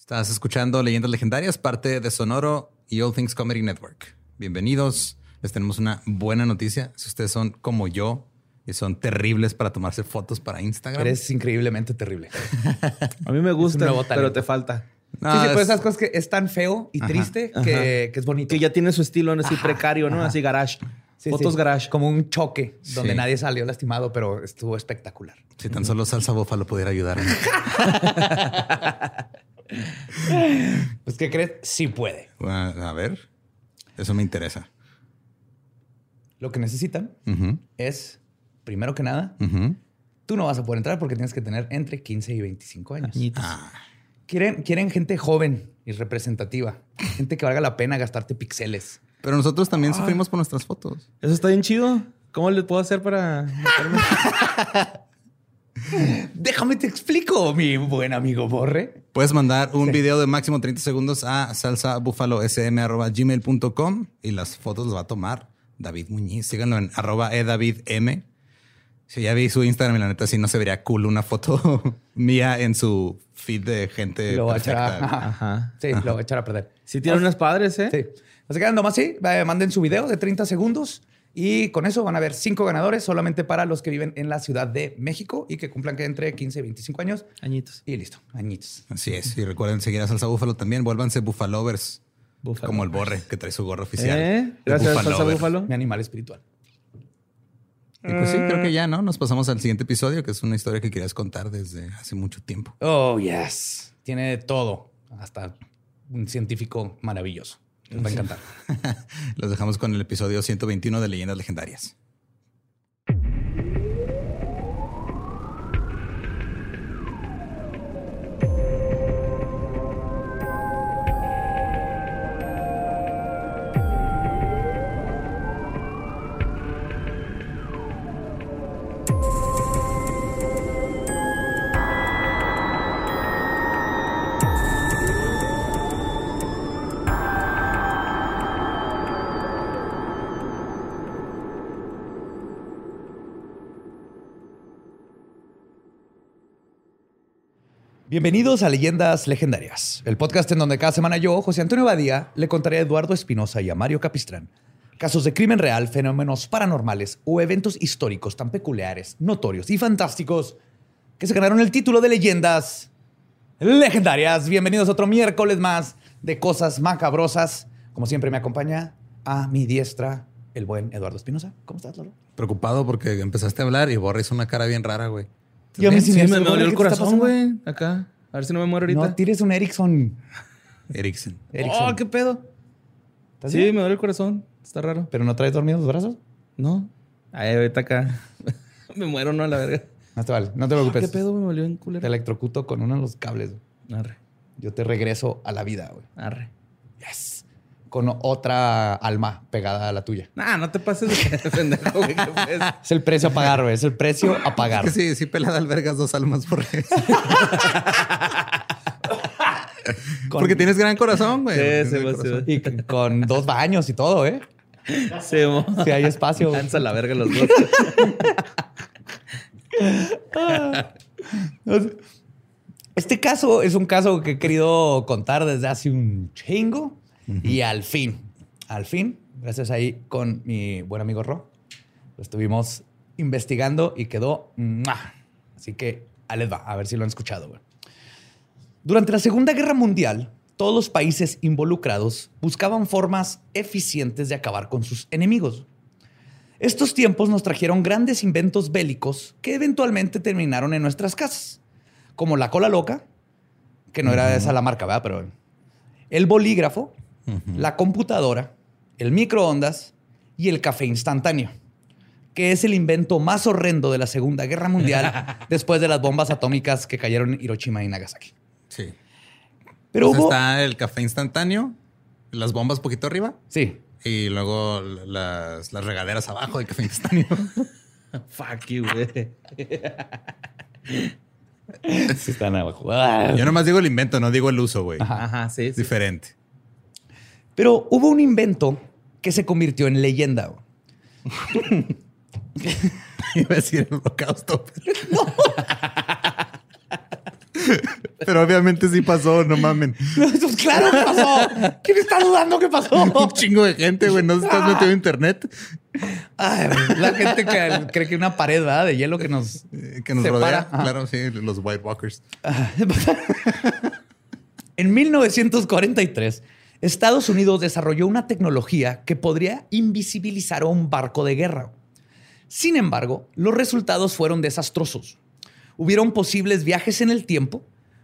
Estás escuchando Leyendas Legendarias, parte de Sonoro y All Things Comedy Network. Bienvenidos. Les tenemos una buena noticia. Si ustedes son como yo y son terribles para tomarse fotos para Instagram. Eres increíblemente terrible. A mí me gusta, pero te falta. No, sí, sí, es- pues esas cosas que es tan feo y Ajá, triste que, que es bonito. Que ya tiene su estilo, ¿no? así precario, ¿no? Así garage. Sí, Fotos sí. garage. Como un choque donde Sí. nadie salió lastimado, pero estuvo espectacular. Si tan solo salsa búfalo pudiera ayudarme. Pues, ¿qué crees? Sí puede. Ah, A ver, eso me interesa. Lo que necesitan es, primero que nada, tú no vas a poder entrar porque tienes que tener entre 15 y 25 años. Ah, Quieren, quieren gente joven y representativa. Gente que valga la pena gastarte pixeles. pero nosotros también sufrimos por nuestras fotos. Eso está bien chido. ¿Cómo le puedo hacer para meterme? Déjame te explico, mi buen amigo Borre. Puedes mandar un video de máximo 30 segundos a salsabúfalosm.gmail.com y las fotos las va a tomar David Muñiz. Síganlo en arroba edavidm. Si ya vi su Instagram y la neta sí no se vería cool una foto mía en su feed de gente Lo voy a echar a, perfecta. ajá. Ajá. Sí, lo voy a echar a perder. Sí tiene unas padres, ¿eh? Sí. Así que nomás sí, eh, manden su video de 30 segundos y con eso van a haber cinco ganadores solamente para los que viven en la Ciudad de México y que cumplan que entre 15 y 25 años. Añitos. Y listo, añitos. Así es. Y recuerden seguir a Salsa Búfalo también. Vuélvanse bufalovers. Como el borre que trae su gorro oficial. ¿Eh? Gracias, Salsa Bufalover. Búfalo. Mi animal espiritual. Y pues sí, creo que ya, ¿no? Nos pasamos al siguiente episodio, que es una historia que querías contar desde hace mucho tiempo. Oh, yes. Tiene todo, hasta un científico maravilloso. Les va a encantar. Los dejamos con el episodio 121 de Leyendas Legendarias. Bienvenidos a Leyendas Legendarias, el podcast en donde cada semana yo, José Antonio Badía, le contaré a Eduardo Espinosa y a Mario Capistrán casos de crimen real, fenómenos paranormales o eventos históricos tan peculiares, notorios y fantásticos que se ganaron el título de Leyendas Legendarias. Bienvenidos a otro miércoles más de cosas macabrosas. Como siempre me acompaña a mi diestra el buen Eduardo Espinosa. ¿Cómo estás, Lolo? Preocupado porque empezaste a hablar y Borre hizo una cara bien rara, güey. Y a mí sí me- me, me dolió el ¿qué te corazón, güey. Acá. A ver si no me muero ahorita. No tires un Ericsson. Erickson. Ericsson. Oh, qué pedo. ¿Estás Sí, bien? me duele el corazón. Está raro. ¿Pero no traes dormidos los brazos? No. Ay, ahorita acá. me muero, no, a la verga. No te vale, no te preocupes. ¿Qué pedo? Me volvió en Te culero. electrocuto con uno de los cables. Arre. Yo te regreso a la vida, güey. Arre. Yes. Con otra alma pegada a la tuya. Nah, no te pases de pendejo, güey. ¿Qué pues? Es el precio a pagar, güey. Es el precio a pagar. Que sí, sí, pelada albergas dos almas por Con- Porque tienes gran corazón, güey. Sí, va. Y con dos baños y todo, ¿eh? Mo- Si hay espacio. Lanza la verga los dos. Este caso es un caso que he querido contar desde hace un chingo. Y al fin, al fin, gracias ahí con mi buen amigo Ro, lo estuvimos investigando y quedó. ¡mua! Así que ahí les va, a ver si lo han escuchado. güey. Durante la Segunda Guerra Mundial, todos los países involucrados buscaban formas eficientes de acabar con sus enemigos. Estos tiempos nos trajeron grandes inventos bélicos que eventualmente terminaron en nuestras casas, como la cola loca, que no era esa la marca, ¿verdad? Pero el bolígrafo, la computadora, el microondas y el café instantáneo, que es el invento más horrendo de la Segunda Guerra Mundial después de las bombas atómicas que cayeron en Hiroshima y Nagasaki. Sí. Pero Pues hubo... está el café instantáneo, las bombas poquito arriba Sí, y luego las, las regaderas abajo del café instantáneo. Fuck you, güey. sí están abajo. Yo nomás digo el invento, no digo el uso, güey. Ajá, sí, Es sí. diferente. Pero hubo un invento que se convirtió en leyenda. Iba a decir el holocausto. Pero obviamente sí pasó, no mamen. Pues claro que pasó. ¿Quién está dudando que pasó? Un chingo de gente, güey. No estás metido en internet Ay, la gente que cree que una pared ¿verdad? de hielo que nos, eh, que nos separa. rodea. Ajá. Claro, sí, los White Walkers. En 1943, Estados Unidos desarrolló una tecnología que podría invisibilizar a un barco de guerra. Sin embargo, los resultados fueron desastrosos. Hubieron posibles viajes en el tiempo,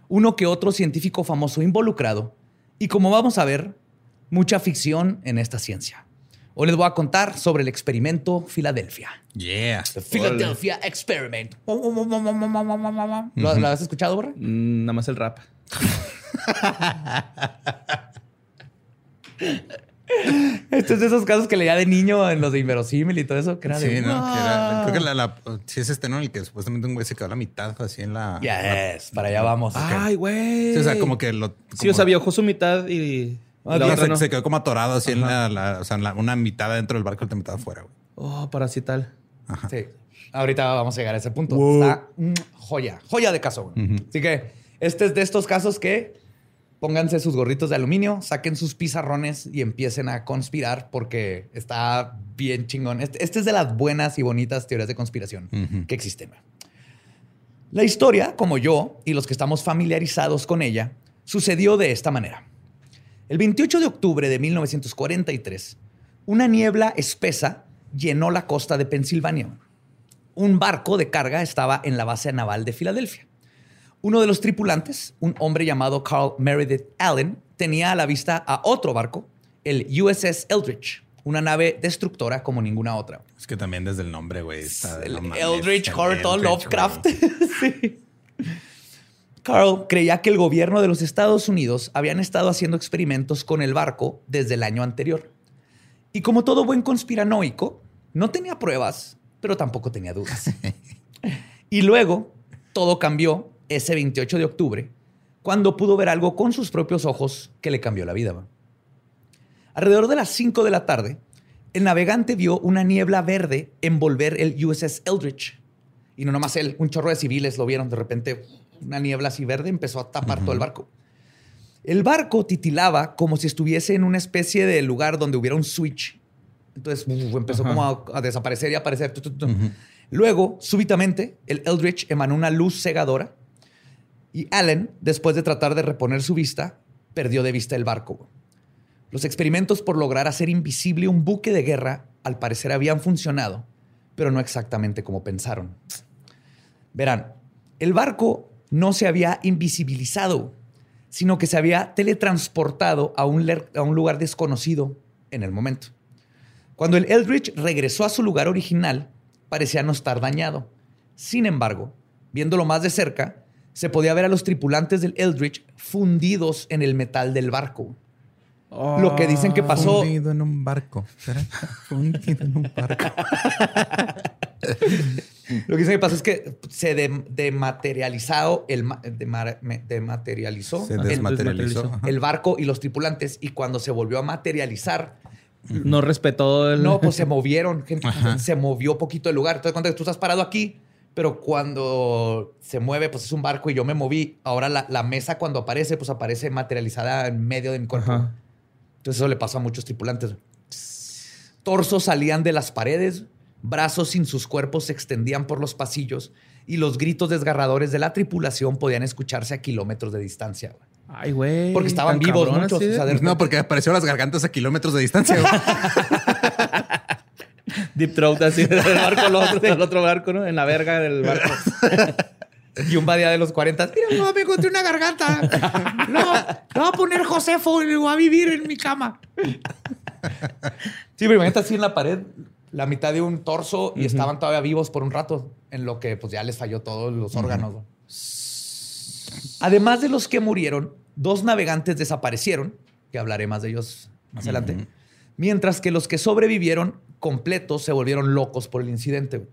uno que otro científico famoso involucrado, y como vamos a ver, mucha ficción en esta ciencia. Hoy les voy a contar sobre el experimento Filadelfia. Yeah. The Philadelphia Experiment. ¿Lo, lo has escuchado, Borre? Mm, Nada más el rap. Este es de esos casos que leía de niño en los de inverosímil y todo eso, que era Sí, de... ¿no? Que era- creo que la, la- sí es este, ¿no? El que supuestamente un güey se quedó a la mitad, así en la... Yes, para allá vamos. Ay, güey. Sí, o sea, como que lo... Sí, o sea, viajó su mitad y Ah, la Sí, otra se, no. se quedó como atorado así en la, la- o sea, en la- una mitad dentro del barco y otra mitad afuera, güey. Oh, parasital. Sí. Ahorita vamos a llegar a ese punto. Wow. Está mm, joya, joya de caso. güey. Así que este es de estos casos que pónganse sus gorritos de aluminio, saquen sus pizarrones y empiecen a conspirar porque está bien chingón. Este, este es de las buenas y bonitas teorías de conspiración que existen. La historia, como yo y los que estamos familiarizados con ella, sucedió de esta manera. El 28 de octubre de 1943, una niebla espesa llenó la costa de Pensilvania. Un barco de carga estaba en la base naval de Filadelfia. Uno de los tripulantes, un hombre llamado Carl Meredith Allen, tenía a la vista a otro barco, el USS Eldridge, una nave destructora como ninguna otra. Es que también desde el nombre, güey. El no mames, Eldritch el Horror Eldritch, Lovecraft. Sí. Carl creía que el gobierno de los Estados Unidos habían estado haciendo experimentos con el barco desde el año anterior. Y como todo buen conspiranoico, no tenía pruebas, pero tampoco tenía dudas. y luego todo cambió ese 28 de octubre, cuando pudo ver algo con sus propios ojos que le cambió la vida. ¿va? Alrededor de las 5 de la tarde, el navegante vio una niebla verde envolver el USS Eldridge. Y no nomás él, un chorro de civiles lo vieron. De repente, una niebla así verde empezó a tapar todo el barco. El barco titilaba como si estuviese en una especie de lugar donde hubiera un switch. Entonces uf, empezó Ajá. como a, a desaparecer y aparecer. Luego, súbitamente, el Eldritch emanó una luz cegadora y Allen, después de tratar de reponer su vista, perdió de vista el barco. Los experimentos por lograr hacer invisible un buque de guerra al parecer habían funcionado, pero no exactamente como pensaron. Verán, el barco no se había invisibilizado, sino que se había teletransportado a un, a un lugar desconocido en el momento. Cuando el Eldridge regresó a su lugar original, parecía no estar dañado. Sin embargo, viéndolo más de cerca, se podía ver a los tripulantes del Eldridge fundidos en el metal del barco. Lo que dicen que pasó. Fundido en un barco. ¿Será? Fundido en un barco. Lo que dicen que pasó es que se de- dematerializado el me- dematerializó Se el- desmaterializó. Ajá. el barco y los tripulantes y cuando se volvió a materializar No respetó el. no pues se movieron gente Ajá. se movió poquito el lugar entonces cuando tú estás parado aquí pero cuando se mueve pues es un barco y yo me moví ahora la, la mesa cuando aparece pues aparece materializada en medio de mi cuerpo Ajá. entonces eso le pasó a muchos tripulantes torsos salían de las paredes brazos sin sus cuerpos se extendían por los pasillos y los gritos desgarradores de la tripulación podían escucharse a kilómetros de distancia güey. Ay, güey. Porque estaban vivos cabrón, muchos, así de- o sea, de- No, porque apareció las gargantas a kilómetros de distancia. güey. Deep throat así del barco al otro, del otro barco, ¿no? En la verga del barco. Y un badía de los 40. Mira, no, me encontré una garganta. No, no voy a poner Josefo y voy a vivir en mi cama. Sí, pero imagínate así en la pared, la mitad de un torso y estaban todavía vivos por un rato, en lo que pues ya les falló todos los órganos. ¿no? Además de los que murieron, dos navegantes desaparecieron, que hablaré más de ellos más adelante, mientras que los que sobrevivieron completos se volvieron locos por el incidente.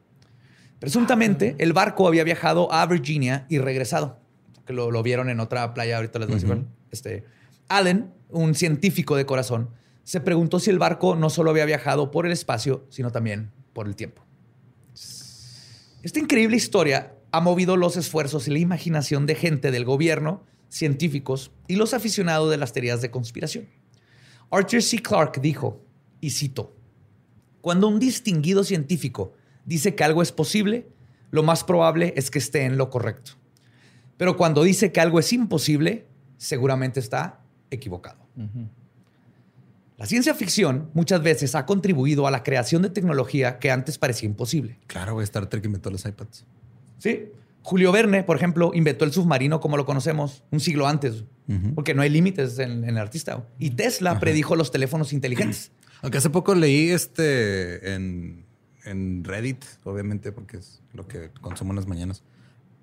Presuntamente, el barco había viajado a Virginia y regresado. Que lo, lo vieron en otra playa, ahorita les voy a decir. Este, Allen, un científico de corazón, se preguntó si el barco no solo había viajado por el espacio, sino también por el tiempo. Esta increíble historia ha movido los esfuerzos y la imaginación de gente del gobierno, científicos y los aficionados de las teorías de conspiración. Arthur C. Clarke dijo, y cito, cuando un distinguido científico dice que algo es posible, lo más probable es que esté en lo correcto. Pero cuando dice que algo es imposible, seguramente está equivocado. La ciencia ficción muchas veces ha contribuido a la creación de tecnología que antes parecía imposible. Claro, Star Trek inventó los iPads. Sí. Julio Verne, por ejemplo, inventó el submarino como lo conocemos un siglo antes, porque no hay límites en, el artista. Y Tesla predijo los teléfonos inteligentes. Aunque hace poco leí este en, en, Reddit, obviamente, porque es lo que consumo en las mañanas,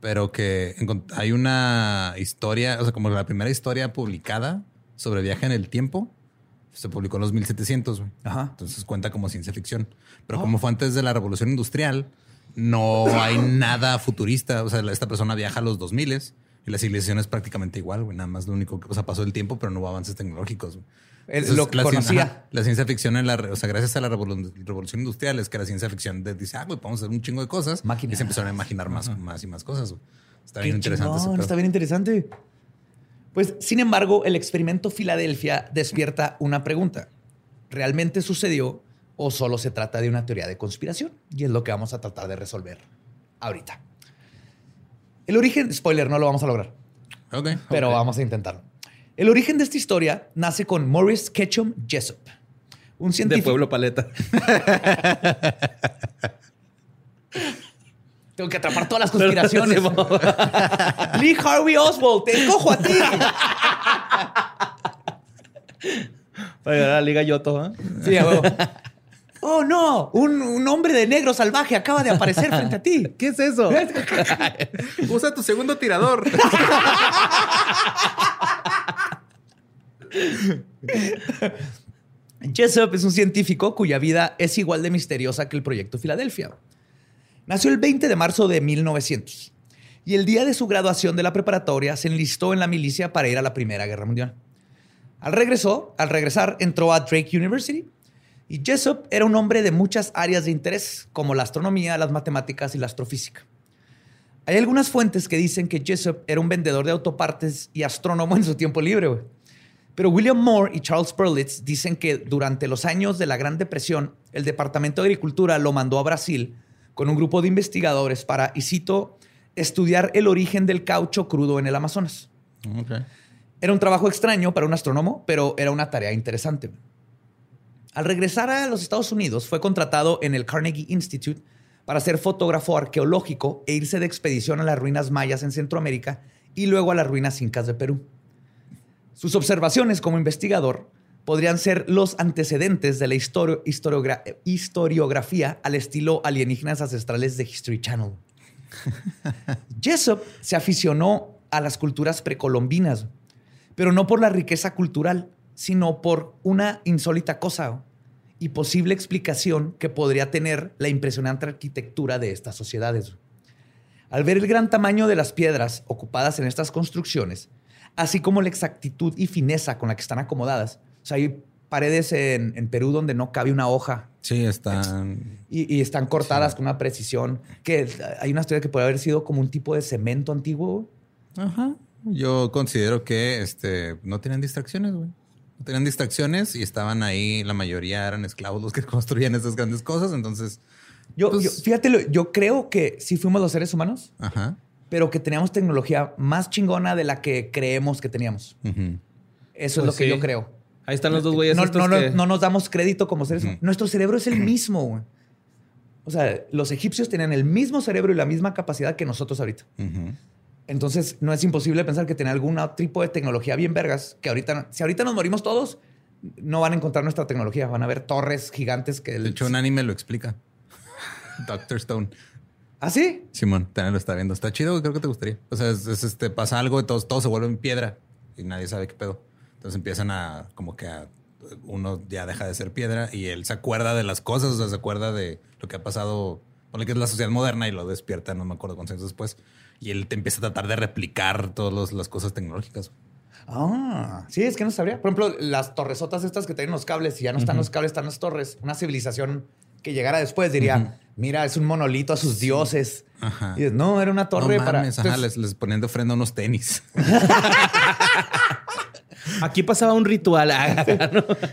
pero que hay una historia, o sea, como la primera historia publicada sobre viaje en el tiempo se publicó en los 1700, Entonces cuenta como ciencia ficción. Pero oh. como fue antes de la revolución industrial, no hay nada futurista. O sea, esta persona viaja a los 2000 y la civilización es prácticamente igual, güey. Nada más lo único que, o sea, pasó el tiempo, pero no hubo avances tecnológicos. Lo la conocía. la ciencia ficción en la, o sea, gracias a la revolución industrial es que la ciencia ficción dice, ah, güey, podemos hacer un chingo de cosas. Y se empezaron a imaginar más, más y más cosas. Está bien interesante. está bien interesante. Pues, sin embargo, el experimento Filadelfia despierta una pregunta. ¿Realmente sucedió o solo se trata de una teoría de conspiración? Y es lo que vamos a tratar de resolver ahorita. El origen, spoiler, no lo vamos a lograr. Ok. Pero vamos a intentarlo. El origen de esta historia nace con Morris Ketchum Jessup, un científico. De Pueblo Paleta. Tengo que atrapar todas las conspiraciones. Lee Harvey Oswald, te cojo a ti. Para llegar a la Liga Yoto, ¿eh? Sí, a Oh, no, un, hombre de negro salvaje acaba de aparecer frente a ti. ¿Qué es eso? Usa tu segundo tirador. Jessup es un científico cuya vida es igual de misteriosa que el proyecto Filadelfia. Nació el 20 de marzo de 1900 y el día de su graduación de la preparatoria se enlistó en la milicia para ir a la Primera Guerra Mundial. Al, regresó, al regresar entró a Drake University y Jessup era un hombre de muchas áreas de interés, como la astronomía, las matemáticas y la astrofísica. Hay algunas fuentes que dicen que Jessup era un vendedor de autopartes y astrónomo en su tiempo libre. Pero William Moore y Charles Perlitz dicen que durante los años de la Gran Depresión, el Departamento de Agricultura lo mandó a Brasil con un grupo de investigadores para, y cito, estudiar el origen del caucho crudo en el Amazonas. Era un trabajo extraño para un astrónomo, pero era una tarea interesante. Al regresar a los Estados Unidos, fue contratado en el Carnegie Institute para ser fotógrafo arqueológico e irse de expedición a las ruinas mayas en Centroamérica y luego a las ruinas incas de Perú. Sus observaciones como investigador podrían ser los antecedentes de la historiografía al estilo alienígenas ancestrales de History Channel. Jessup se aficionó a las culturas precolombinas, pero no por la riqueza cultural, sino por una insólita cosa y posible explicación que podría tener la impresionante arquitectura de estas sociedades. Al ver el gran tamaño de las piedras ocupadas en estas construcciones, así como la exactitud y fineza con la que están acomodadas, o sea, hay paredes en, Perú donde no cabe una hoja. Sí, están. Y, están cortadas con una precisión. Que hay una historia que puede haber sido como un tipo de cemento antiguo. Ajá. Yo considero que este, no tienen distracciones, güey. No tenían distracciones y estaban ahí, la mayoría eran esclavos los que construían esas grandes cosas. Entonces. Yo, pues fíjate, yo creo que sí fuimos los seres humanos, Ajá. Pero que teníamos tecnología más chingona de la que creemos que teníamos. Eso es lo pues que yo creo. Ahí están los dos güeyes. No, no, nos damos crédito como seres. Nuestro cerebro es el mismo. O sea, los egipcios tenían el mismo cerebro y la misma capacidad que nosotros ahorita. Entonces, no es imposible pensar que tiene algún tipo de tecnología bien vergas que ahorita, si ahorita nos morimos todos, no van a encontrar nuestra tecnología. Van a ver torres gigantes que... De hecho, un anime lo explica. Doctor Stone. ¿Ah, sí? Simón, también lo está viendo. Está chido, creo que te gustaría. O sea, es, este, pasa algo y todo, todo se vuelve en piedra y nadie sabe qué pedo. Entonces empiezan a como que a, uno ya deja de ser piedra y él se acuerda de las cosas, o sea, se acuerda de lo que ha pasado, pone que es la sociedad moderna y lo despierta, no me acuerdo cuántos años después. Y él te empieza a tratar de replicar todas las cosas tecnológicas. Ah, sí, es que no sabría. Por ejemplo, las torresotas estas que tienen los cables y ya no están los cables, están las torres. Una civilización que llegara después diría, mira, es un monolito a sus dioses. Ajá. Y dices, no, era una torre no para. mames, ajá, Entonces, les, les ponían de ofrenda unos tenis. Aquí pasaba un ritual. ah,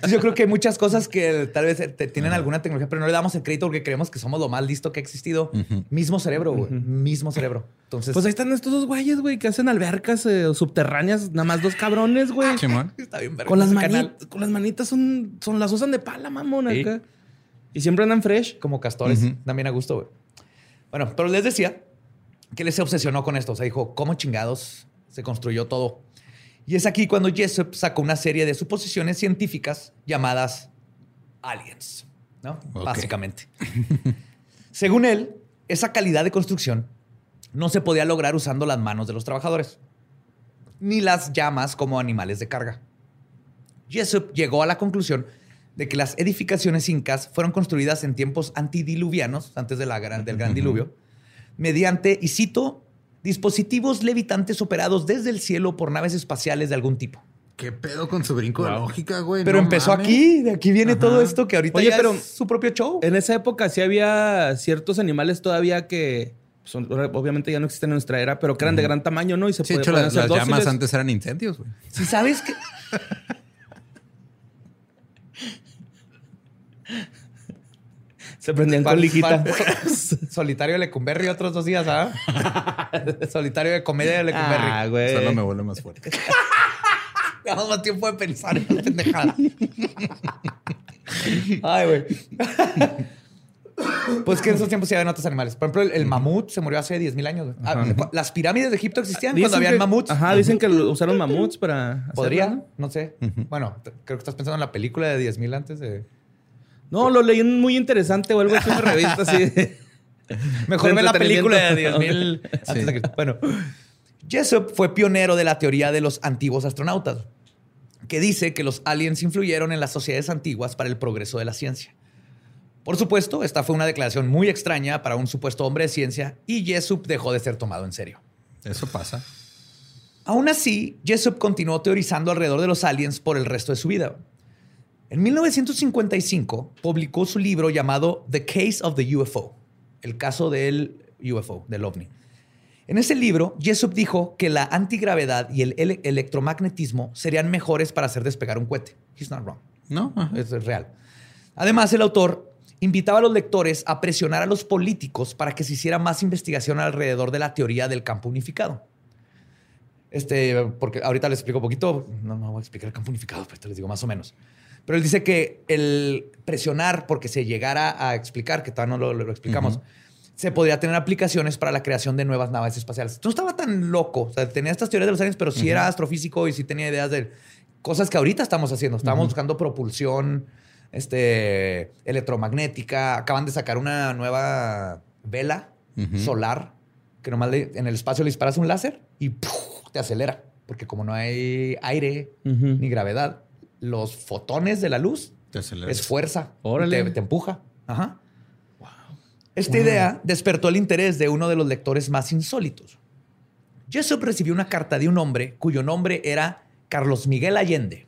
yo creo que hay muchas cosas que tal vez te- tienen alguna tecnología, pero no le damos el crédito porque creemos que somos lo más listo que ha existido. Mismo cerebro, güey. Mismo cerebro. Entonces, Pues ahí están estos dos güeyes, güey, que hacen albercas eh, subterráneas, nada más dos cabrones, güey. Está bien Con las, canal. con las manitas son, son las usan de pala, mamón, Sí. Y siempre andan fresh. Como castores. También a gusto, güey. Bueno, pero les decía que él se obsesionó con esto. O sea, dijo, ¿cómo chingados se construyó todo? Y es aquí cuando Jessup sacó una serie de suposiciones científicas llamadas aliens, ¿no? Básicamente. Según él, esa calidad de construcción no se podía lograr usando las manos de los trabajadores, ni las llamas como animales de carga. Jessup llegó a la conclusión de que las edificaciones incas fueron construidas en tiempos antidiluvianos, antes de la gran- del gran diluvio, mediante, y cito, dispositivos levitantes operados desde el cielo por naves espaciales de algún tipo. ¿Qué pedo con su brinco de lógica, güey? Pero No empezó mames. aquí, de aquí viene Ajá. todo esto que ahorita Oye, ya pero- es su propio show. En esa época sí había ciertos animales todavía que son- obviamente ya no existen en nuestra era, pero que eran de gran tamaño, ¿no? Y se Sí, de podían hecho, las, llamas antes eran incendios, güey. Si sabes que... Se prendían con liquita. Solitario de Lecumberri otros dos días, ¿ah? Solitario de comedia de Lecumberri. Ah, güey. Solo me vuelve más fuerte. Tenemos más tiempo de pensar en la pendejada. Ay, güey. Pues que en esos tiempos sí habían otros animales. Por ejemplo, el, el mamut se murió hace 10.000 años. güey. Ah, Las pirámides de Egipto existían Dicen cuando habían que- mamuts. Ajá, dicen que lo- usaron mamuts para. hacerlo, Podría, ¿no? no sé. Bueno, creo que estás pensando en la película de 10.000 antes de... No, lo leí en muy interesante o algo así en una revista así. Mejor De ve la película de entretenimiento. 10.000 antes de Cristo. Bueno, Jessup fue pionero de la teoría de los antiguos astronautas, que dice que los aliens influyeron en las sociedades antiguas para el progreso de la ciencia. Por supuesto, esta fue una declaración muy extraña para un supuesto hombre de ciencia y Jessup dejó de ser tomado en serio. Eso pasa. Aún así, Jessup continuó teorizando alrededor de los aliens por el resto de su vida. En 1955 publicó su libro llamado The Case of the UFO, el caso del UFO, del ovni. En ese libro, Jessup dijo que la antigravedad y el ele- electromagnetismo serían mejores para hacer despegar un cohete. He's not wrong. ¿No? Es real. Además, el autor invitaba a los lectores a presionar a los políticos para que se hiciera más investigación alrededor de la teoría del campo unificado. Este, porque ahorita les explico un poquito, no, no voy a explicar el campo unificado, pero te les digo más o menos. Pero él dice que el presionar porque se llegara a explicar, que todavía no lo, lo explicamos, se podría tener aplicaciones para la creación de nuevas naves espaciales. No estaba tan loco, o sea, tenía estas teorías de los aliens, pero sí era astrofísico y sí tenía ideas de cosas que ahorita estamos haciendo. Estábamos buscando propulsión este, electromagnética. Acaban de sacar una nueva vela solar que nomás le- en el espacio le disparas un láser y ¡puf! te acelera. Porque como no hay aire ni gravedad, los fotones de la luz es fuerza. Órale. Te, te empuja. Ajá. Esta idea despertó el interés de uno de los lectores más insólitos. Jessup recibió una carta de un hombre cuyo nombre era Carlos Miguel Allende.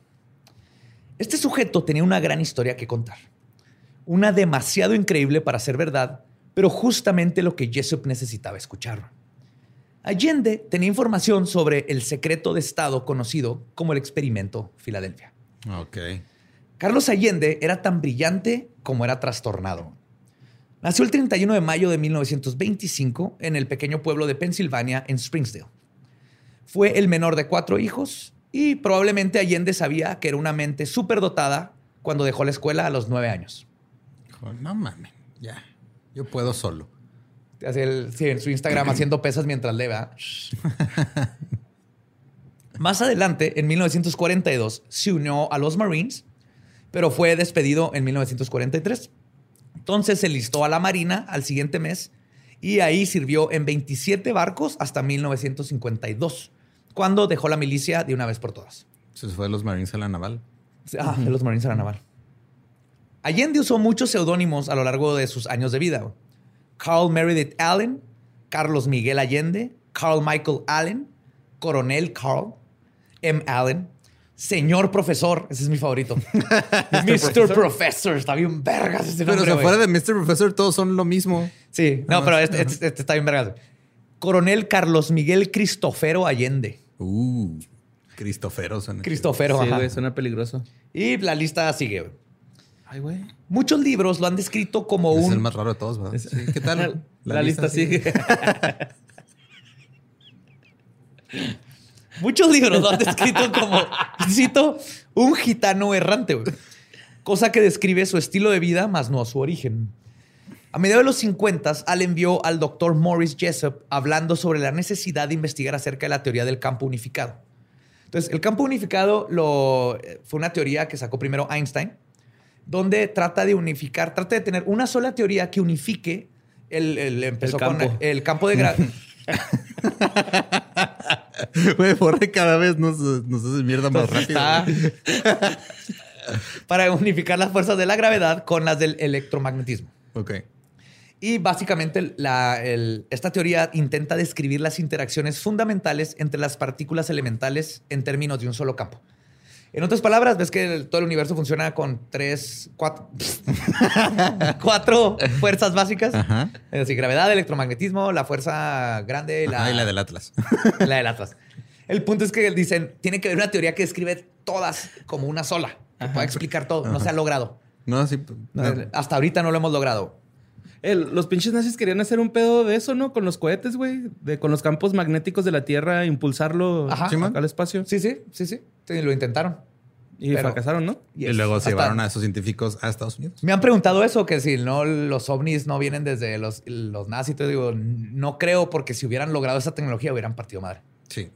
Este sujeto tenía una gran historia que contar. Una demasiado increíble para ser verdad, pero justamente lo que Jessup necesitaba escuchar. Allende tenía información sobre el secreto de Estado conocido como el experimento Filadelfia. Ok. Carlos Allende era tan brillante como era trastornado. Nació el 31 de mayo de 1925 en el pequeño pueblo de Pensilvania, en Springsdale. Fue el menor de cuatro hijos y probablemente Allende sabía que era una mente superdotada cuando dejó la escuela a los nueve años. No mames, ya. Yo puedo solo. Hace el- sí, en su Instagram haciendo pesas mientras lee, ¿verdad? Más adelante, en 1942, se unió a los Marines, pero fue despedido en 1943. Entonces se listó a la Marina al siguiente mes y ahí sirvió en 27 barcos hasta 1952, cuando dejó la milicia de una vez por todas. Se fue de los Marines a la naval. Ah, de los Marines a la naval. Allende usó muchos seudónimos a lo largo de sus años de vida. Carl Meredith Allen, Carlos Miguel Allende, Carl Michael Allen, Coronel Carl, M. Allen. Señor profesor, ese es mi favorito. Mr. Professor. está bien vergas ese Pero si fuera de Mr. Professor, todos son lo mismo. Sí, no, pero este, este- este está bien vergas. Coronel Carlos Miguel Cristofero Allende. Uh, Cristofero suena. Cristofero, Sí, ajá. güey, suena peligroso. Y la lista sigue. güey. Ay, güey. Muchos libros lo han descrito como chido. Es el un... más raro de todos, ¿verdad? Sí, ¿Qué tal? La, lista, sigue. Muchos libros lo han descrito como, cito, un gitano errante, güey. cosa que describe su estilo de vida, más no su origen. A mediados de los 50, Allen vio al doctor Morris Jessup hablando sobre la necesidad de investigar acerca de la teoría del campo unificado. Entonces, el campo unificado lo, eh, fue una teoría que sacó primero Einstein, donde trata de unificar, trata de tener una sola teoría que unifique el, el- empezó El con campo. el campo de gravedad. Güey, por cada vez nos, nos hace mierda más rápido. Güey. para unificar las fuerzas de la gravedad con las del electromagnetismo. Ok. Y básicamente la- el- esta teoría intenta describir las interacciones fundamentales entre las partículas elementales en términos de un solo campo. En otras palabras, ves que el- todo el universo funciona con tres, cuatro, cuatro fuerzas básicas. Ajá. Es decir, gravedad, electromagnetismo, la fuerza grande la, Ajá, y la del Atlas. la del Atlas. El punto es que dicen, tiene que haber una teoría que describe todas como una sola, que pueda explicar todo. No se ha logrado. No, sí. no. Hasta ahorita no lo hemos logrado. El- los pinches nazis querían hacer un pedo de eso, ¿no? Con los cohetes, güey. De, con los campos magnéticos de la Tierra, impulsarlo Ajá. Sí, al espacio. Sí, sí, sí, sí. Sí, lo intentaron. Y Pero- fracasaron, ¿no? Y luego se Hasta- llevaron a esos científicos a Estados Unidos. Me han preguntado eso, que si no los ovnis no vienen desde los, los nazis. Te digo, no creo, porque si hubieran logrado esa tecnología hubieran partido madre. Sí.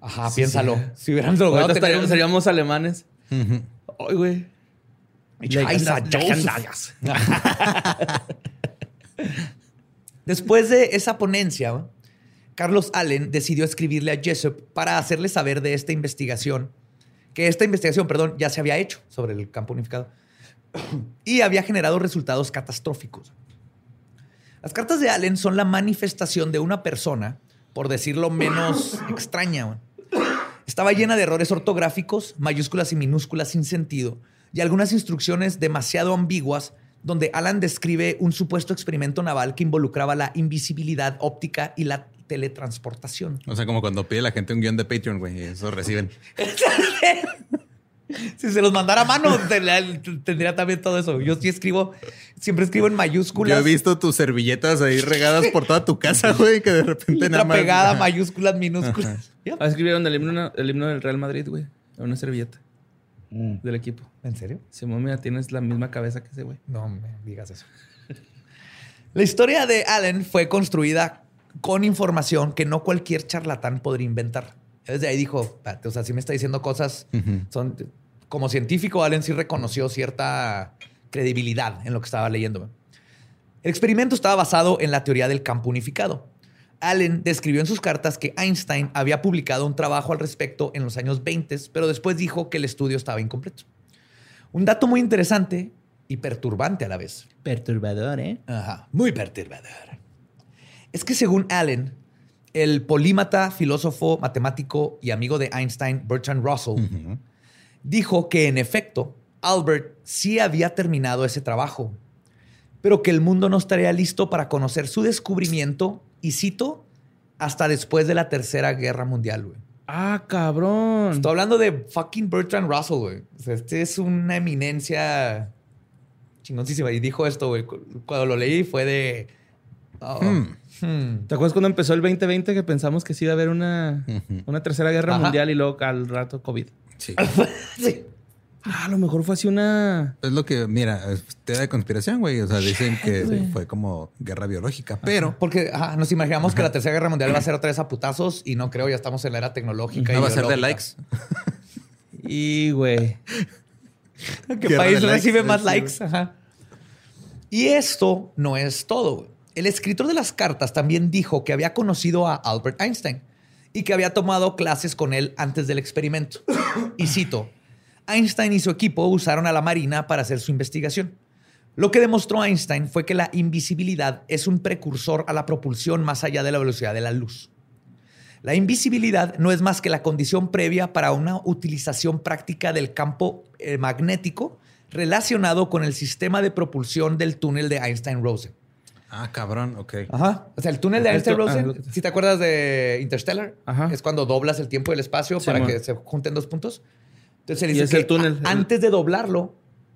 Ajá, piénsalo. Si hubieran logrado tener estaríamos, alemanes. Ujú. Ay, güey. Joseph. Después de esa ponencia, Carlos Allen decidió escribirle a Jessup para hacerle saber de esta investigación, que esta investigación, perdón, ya se había hecho sobre el campo unificado y había generado resultados catastróficos. Las cartas de Allen son la manifestación de una persona, por decirlo menos extraña. Estaba llena de errores ortográficos, mayúsculas y minúsculas sin sentido y algunas instrucciones demasiado ambiguas donde Alan describe un supuesto experimento naval que involucraba la invisibilidad óptica y la teletransportación. O sea, como cuando pide la gente un guion de Patreon, güey, y eso reciben. Si se los mandara a mano, tendría también todo eso. Yo sí escribo, siempre escribo en mayúsculas. Yo he visto tus servilletas ahí regadas por toda tu casa, güey, que de repente letra nada más. pegada, mayúsculas, minúsculas. Ah, escribieron el himno, el himno del Real Madrid, güey. En una servilleta del equipo. ¿En serio? Simón, mira, tienes la misma cabeza que ese, güey. No me digas eso. La historia de Allen fue construida con información que no cualquier charlatán podría inventar. Desde ahí dijo, "Espérate, o sea, si me está diciendo cosas, son como científico, Allen sí reconoció cierta credibilidad en lo que estaba leyendo. El experimento estaba basado en la teoría del campo unificado. Allen describió en sus cartas que Einstein había publicado un trabajo al respecto en los años 20, pero después dijo que el estudio estaba incompleto. Un dato muy interesante y perturbante a la vez. Perturbador, ¿eh? Ajá, muy perturbador. Es que según Allen, el polímata, filósofo, matemático y amigo de Einstein, Bertrand Russell, dijo que en efecto, Albert sí había terminado ese trabajo, pero que el mundo no estaría listo para conocer su descubrimiento, y cito, hasta después de la Tercera Guerra Mundial, güey. Ah, cabrón. Estoy hablando de fucking Bertrand Russell, güey. O sea, este es una eminencia chingoncísima. Y dijo esto, güey. Cu- Cuando lo leí fue de... oh, Hmm. hmm. ¿Te acuerdas cuando empezó el 2020 que pensamos que sí iba a haber una, una tercera guerra Ajá. mundial y luego al rato COVID? Sí. Sí. Ah, a lo mejor fue así una. Es lo que, mira, es teoría de conspiración, güey. O sea, dicen que fue como guerra biológica, pero Porque ajá, nos imaginamos que la Tercera Guerra Mundial va a ser otra vez a putazos y no creo, ya estamos en la era tecnológica. no y va a ser de likes. Y, güey. ¿Qué Guerra país likes, recibe sí, más sí, likes? Ajá. Y esto no es todo. güey. El escritor de las cartas también dijo que había conocido a Albert Einstein y que había tomado clases con él antes del experimento. Y cito, Einstein y su equipo usaron a la Marina para hacer su investigación. Lo que demostró Einstein fue que la invisibilidad es un precursor a la propulsión más allá de la velocidad de la luz. La invisibilidad no es más que la condición previa para una utilización práctica del campo eh, magnético relacionado con el sistema de propulsión del túnel de Einstein-Rosen. Ah, cabrón, ok. Ajá. O sea, el túnel de Einstein-Rosen, ah, si te acuerdas de Interstellar, Ajá. es cuando doblas el tiempo y el espacio Sí, para que se junten dos puntos. Entonces se Y dice es que el túnel, a- antes de doblarlo,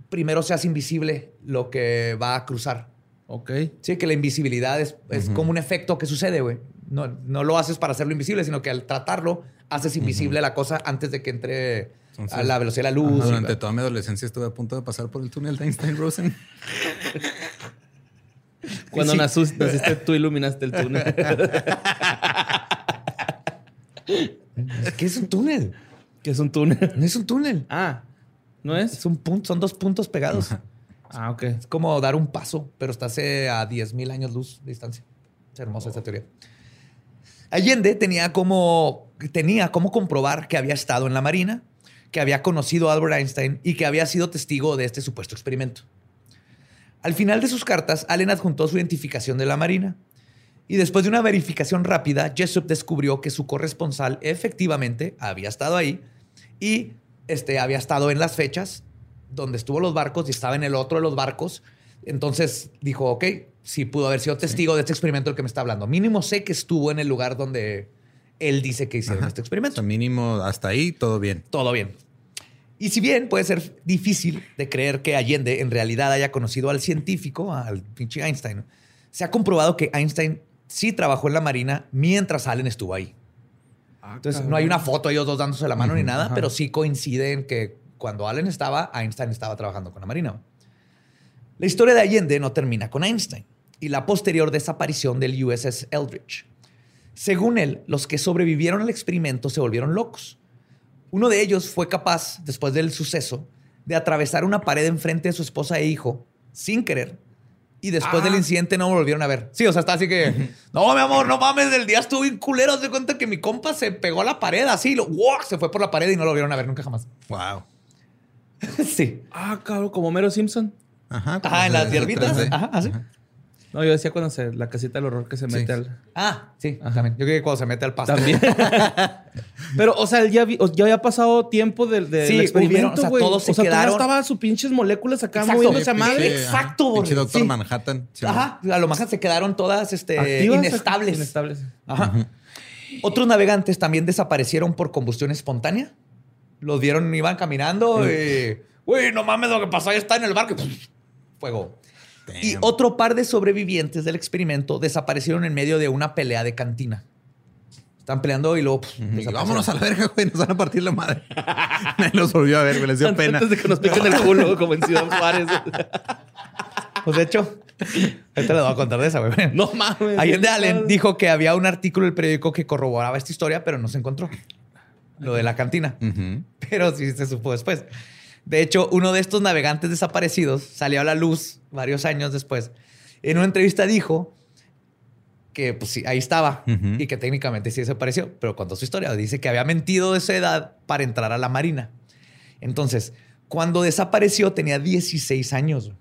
primero se hace invisible lo que va a cruzar. Ok. Sí, que la invisibilidad es, es como un efecto que sucede, güey. No, no lo haces para hacerlo invisible, sino que al tratarlo haces invisible la cosa antes de que entre a la velocidad de la luz. y Durante toda mi adolescencia estuve a punto de pasar por el túnel de Einstein-Rosen. Cuando Sí. nasus- naciste, tú iluminaste el túnel. ¿Qué es un túnel? Que es un túnel. No es un túnel. Ah, ¿no es? Es un punto, son dos puntos pegados. Ah, ok. Es como dar un paso, pero estás a 10.000 años luz de distancia. Es hermosa esa teoría. Allende tenía como, tenía como comprobar que había estado en la Marina, que había conocido a Albert Einstein y que había sido testigo de este supuesto experimento. Al final de sus cartas, Allen adjuntó su identificación de la Marina. Y después de una verificación rápida, Jessup descubrió que su corresponsal efectivamente había estado ahí y este, había estado en las fechas donde estuvo los barcos y estaba en el otro de los barcos. Entonces dijo, ok, sí pudo haber sido testigo de este experimento del que me está hablando. Mínimo sé que estuvo en el lugar donde él dice que hicieron Ajá. este O experimento. sea, mínimo hasta ahí, todo bien. Todo bien. Y si bien puede ser difícil de creer que Allende en realidad haya conocido al científico, al pinche Einstein, se ha comprobado que Einstein sí trabajó en la Marina mientras Allen estuvo ahí. Entonces, no hay una foto de ellos dos dándose la mano ni nada, pero sí coincide en que cuando Allen estaba, Einstein estaba trabajando con la Marina. La historia de Allende no termina con Einstein y la posterior desaparición del USS Eldridge. Según él, los que sobrevivieron al experimento se volvieron locos. Uno de ellos fue capaz, después del suceso, de atravesar una pared enfrente de su esposa e hijo sin querer. Y después del incidente no me volvieron a ver. Sí, o sea, está así que, no, mi amor, no mames, el día estuvo bien culero. Haz de cuenta que mi compa se pegó a la pared así, lo, ¡guau! se fue por la pared y no lo vieron a ver nunca jamás. Wow. sí. Ah, cabrón, como Mero Simpson. Ajá. Ajá, en las hierbitas. 3D. Ajá, así. No, yo decía cuando se, la casita del horror que se mete al. Ah, sí, también. Yo creo que cuando se mete al pasto. También. Pero, o sea, él ya, vi- ya había pasado tiempo del, del Sí, experimento, o sea, güey. todos se o sea, quedaron- estaban sus pinches moléculas acá Exacto. moviéndose a Sí, madre. pinche- Exacto, Pinche Borre, Doctor sí. Manhattan. Sí, Ajá, a lo mejor se quedaron todas este, Activas, inestables. Inestables. Ajá. Otros navegantes también desaparecieron por combustión espontánea. Los vieron, iban caminando y... Güey, no mames, lo que pasó ahí está en el barco. y, Y otro par de sobrevivientes del experimento desaparecieron en medio de una pelea de cantina. Están peleando y luego... pff, Y desaparecieron. vámonos a la verga, güey. Nos van a partir la madre. Nadie los volvió a ver, güey. Les dio pena. Antes de que nos piquen el culo, como en Ciudad Juárez. Pues de hecho, ahorita les voy a contar de esa, güey. no mames. Allende Allen dijo que había un artículo del periódico que corroboraba esta historia, pero no se encontró. Lo de la cantina. Pero sí se supo después. De hecho, uno de estos navegantes desaparecidos salió a la luz varios años después. En una entrevista dijo que pues sí, ahí estaba y que técnicamente sí desapareció, pero contó su historia. Dice que había mentido de su edad para entrar a la Marina. Entonces, cuando desapareció tenía 16 años.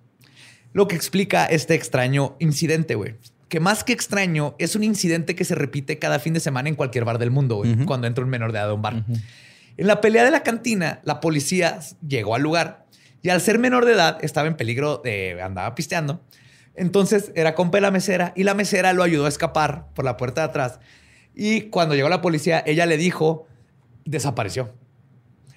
Lo que explica este extraño incidente, güey. Que más que extraño, es un incidente que se repite cada fin de semana en cualquier bar del mundo, güey, cuando entra un menor de edad a un bar. En la pelea de la cantina, la policía llegó al lugar y al ser menor de edad estaba en peligro de andaba pisteando. Entonces era compa de la mesera y la mesera lo ayudó a escapar por la puerta de atrás. Y cuando llegó la policía, ella le dijo, desapareció.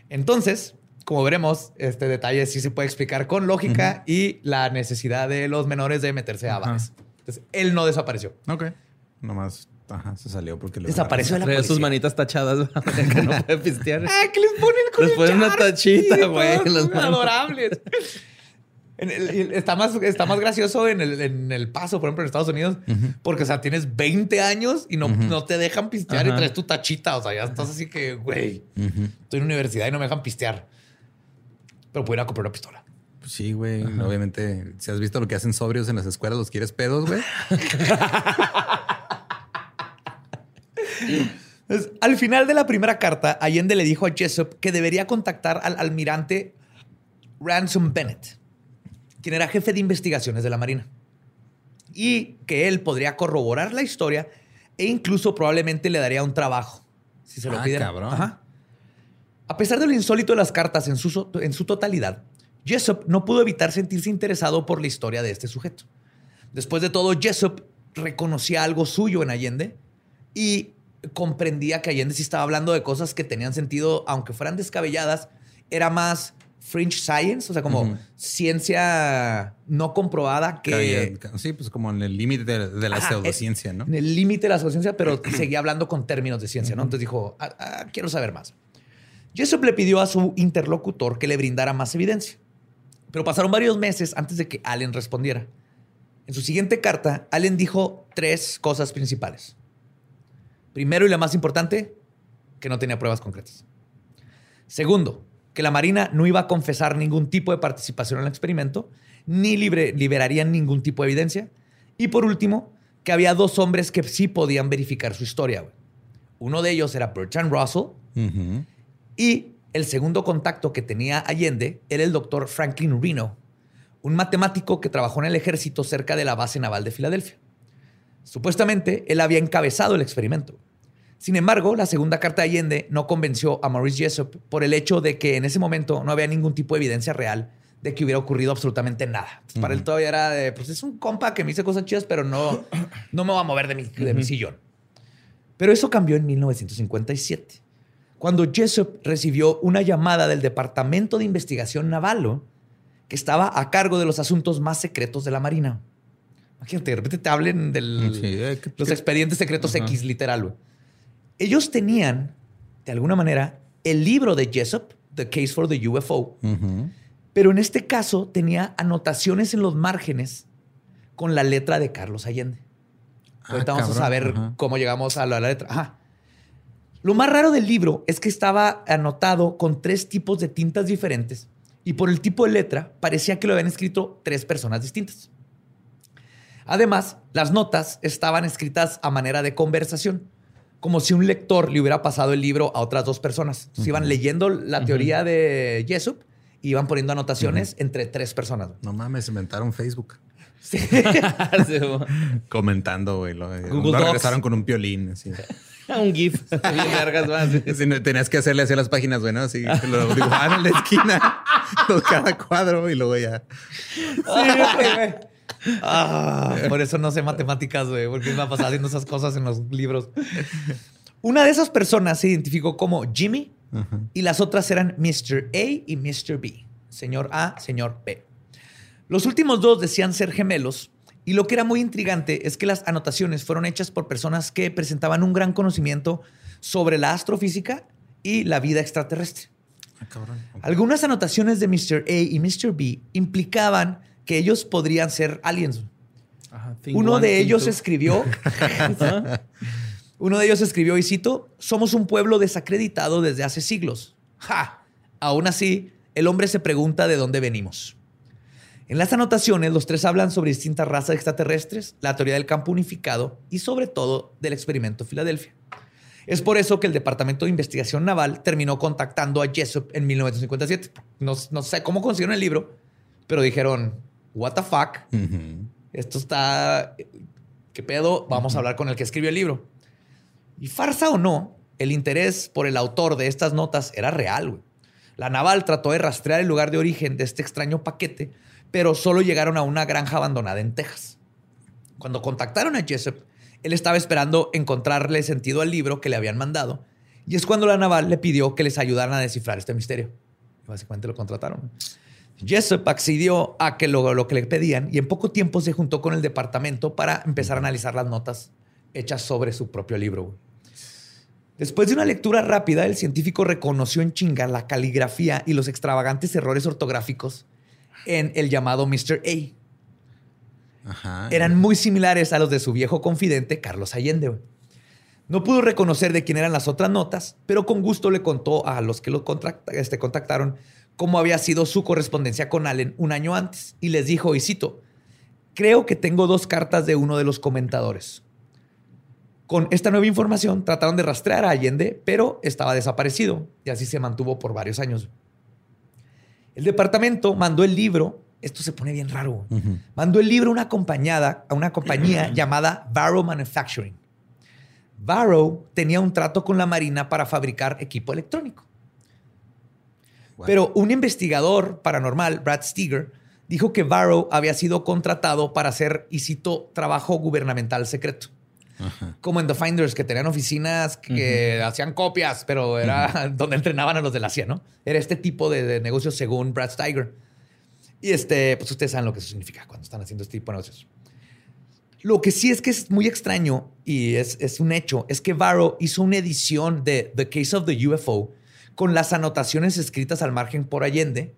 Entonces, como veremos, este detalle sí se puede explicar con lógica y la necesidad de los menores de meterse a bares. Entonces, él no desapareció. Ok. Nomás, ajá, se salió porque le Desapareció de la Traía sus policía. manitas tachadas que no puede pistear. ¡Ah, que les ponen con Les el ponen una tachita, güey. Adorables. En el- está, más, está más gracioso en el, en el paso, por ejemplo, en Estados Unidos, porque, o sea, tienes 20 años y no, no te dejan pistear y traes tu tachita. O sea, ya estás así que, güey, estoy en universidad y no me dejan pistear. Pero puedo ir a comprar una pistola. Pues sí, güey. Obviamente, si has visto lo que hacen sobrios en las escuelas, los quieres pedos, güey. Entonces, al final de la primera carta, Allende le dijo a Jessup que debería contactar al almirante Ransom Bennett, quien era jefe de investigaciones de la Marina, y que él podría corroborar la historia e incluso probablemente le daría un trabajo si se lo Ah, pidiera. cabrón. Ajá. A pesar de lo insólito de las cartas en su, en su totalidad, Jessup no pudo evitar sentirse interesado por la historia de este sujeto. Después de todo, Jessup reconocía algo suyo en Allende y comprendía que Allende sí estaba hablando de cosas que tenían sentido, aunque fueran descabelladas, era más fringe science, o sea, como ciencia no comprobada que... Sí, pues como en el límite de, de la Ajá, pseudociencia, ¿no? En el límite de la ciencia, pero seguía hablando con términos de ciencia, ¿no? Entonces dijo, "Ah, ah, quiero saber más. Jessup le pidió a su interlocutor que le brindara más evidencia. Pero pasaron varios meses antes de que Allen respondiera. En su siguiente carta, Allen dijo tres cosas principales. Primero y la más importante, que no tenía pruebas concretas. Segundo, que la Marina no iba a confesar ningún tipo de participación en el experimento, ni libre- liberarían ningún tipo de evidencia. Y por último, que había dos hombres que sí podían verificar su historia. Uno de ellos era Bertrand Russell y el segundo contacto que tenía Allende era el doctor Franklin Reno, un matemático que trabajó en el ejército cerca de la base naval de Filadelfia. Supuestamente, él había encabezado el experimento. Sin embargo, la segunda carta de Allende no convenció a Maurice Jessup por el hecho de que en ese momento no había ningún tipo de evidencia real de que hubiera ocurrido absolutamente nada. Entonces, Para él todavía era de, pues es un compa que me dice cosas chidas, pero no, no me va a mover de mi, de mi sillón. Pero eso cambió en 1957, cuando Jessup recibió una llamada del Departamento de Investigación Naval, que estaba a cargo de los asuntos más secretos de la Marina. Imagínate, de repente te hablen de Sí, eh, ¿qué- los expedientes secretos. X, literal. Ellos tenían, de alguna manera, el libro de Jessup, The Case for the UFO, pero en este caso tenía anotaciones en los márgenes con la letra de Carlos Allende. Ah, Ahorita vamos cabrón. a saber cómo llegamos a la letra. Ajá. Lo más raro del libro es que estaba anotado con tres tipos de tintas diferentes y por el tipo de letra parecía que lo habían escrito tres personas distintas. Además, las notas estaban escritas a manera de conversación, como si un lector le hubiera pasado el libro a otras dos personas. Entonces, iban leyendo la teoría de Jessup y iban poniendo anotaciones entre tres personas. No mames, inventaron Facebook. Sí. Sí. Comentando, güey. Lo, Google lo Docs. regresaron con un piolín. Así. un GIF. No- tenías que hacerle así a las páginas, güey, ¿no? Así lo dibujaban en la esquina, cada cuadro y luego ya. Sí, güey. Ah, por eso no sé matemáticas, güey, porque me va a pasar haciendo esas cosas en los libros. Una de esas personas se identificó como Jimmy y las otras eran Mr. A y Mr. B. Señor A, señor B. Los últimos dos decían ser gemelos y lo que era muy intrigante es que las anotaciones fueron hechas por personas que presentaban un gran conocimiento sobre la astrofísica y la vida extraterrestre. Ah. Algunas anotaciones de Mr. A y Mr. B implicaban que ellos podrían ser aliens. Ajá, Uno one, de ellos two. escribió, uno de ellos escribió, y cito, somos un pueblo desacreditado desde hace siglos. ¡Ja! Aún así, el hombre se pregunta de dónde venimos. En las anotaciones, los tres hablan sobre distintas razas extraterrestres, la teoría del campo unificado y sobre todo del experimento Filadelfia. Es por eso que el Departamento de Investigación Naval terminó contactando a Jessup en 1957. No, no sé cómo consiguieron el libro, pero dijeron, what the fuck, esto está... ¿Qué pedo? Vamos a hablar con el que escribió el libro. Y farsa o no, el interés por el autor de estas notas era real. güey. La naval trató de rastrear el lugar de origen de este extraño paquete, pero solo llegaron a una granja abandonada en Texas. Cuando contactaron a Jessup, él estaba esperando encontrarle sentido al libro que le habían mandado. Y es cuando la naval le pidió que les ayudaran a descifrar este misterio. Y básicamente lo contrataron. Jessup accedió a que lo, lo que le pedían y en poco tiempo se juntó con el departamento para empezar a analizar las notas hechas sobre su propio libro. Después de una lectura rápida, el científico reconoció en chinga la caligrafía y los extravagantes errores ortográficos en el llamado Mr. A Ajá. eran muy similares a los de su viejo confidente Carlos Allende. No pudo reconocer de quién eran las otras notas, pero con gusto le contó a los que lo este, contactaron cómo había sido su correspondencia con Allen un año antes y les dijo, y cito, creo que tengo dos cartas de uno de los comentadores. Con esta nueva información trataron de rastrear a Allende, pero estaba desaparecido y así se mantuvo por varios años. El departamento mandó el libro, esto se pone bien raro, mandó el libro a una, acompañada, a una compañía llamada Barrow Manufacturing. Varro tenía un trato con la Marina para fabricar equipo electrónico. Pero un investigador paranormal, Brad Steger, dijo que Varro había sido contratado para hacer, y cito, trabajo gubernamental secreto. Como en The Finders, que tenían oficinas que hacían copias, pero era donde entrenaban a los de la CIA, ¿no? Era este tipo de, de negocios según Brad Steiger. Y este, pues ustedes saben lo que eso significa cuando están haciendo este tipo de negocios. Lo que sí es que es muy extraño y es, es un hecho, es que Varro hizo una edición de The Case of the UFO con las anotaciones escritas al margen por Allende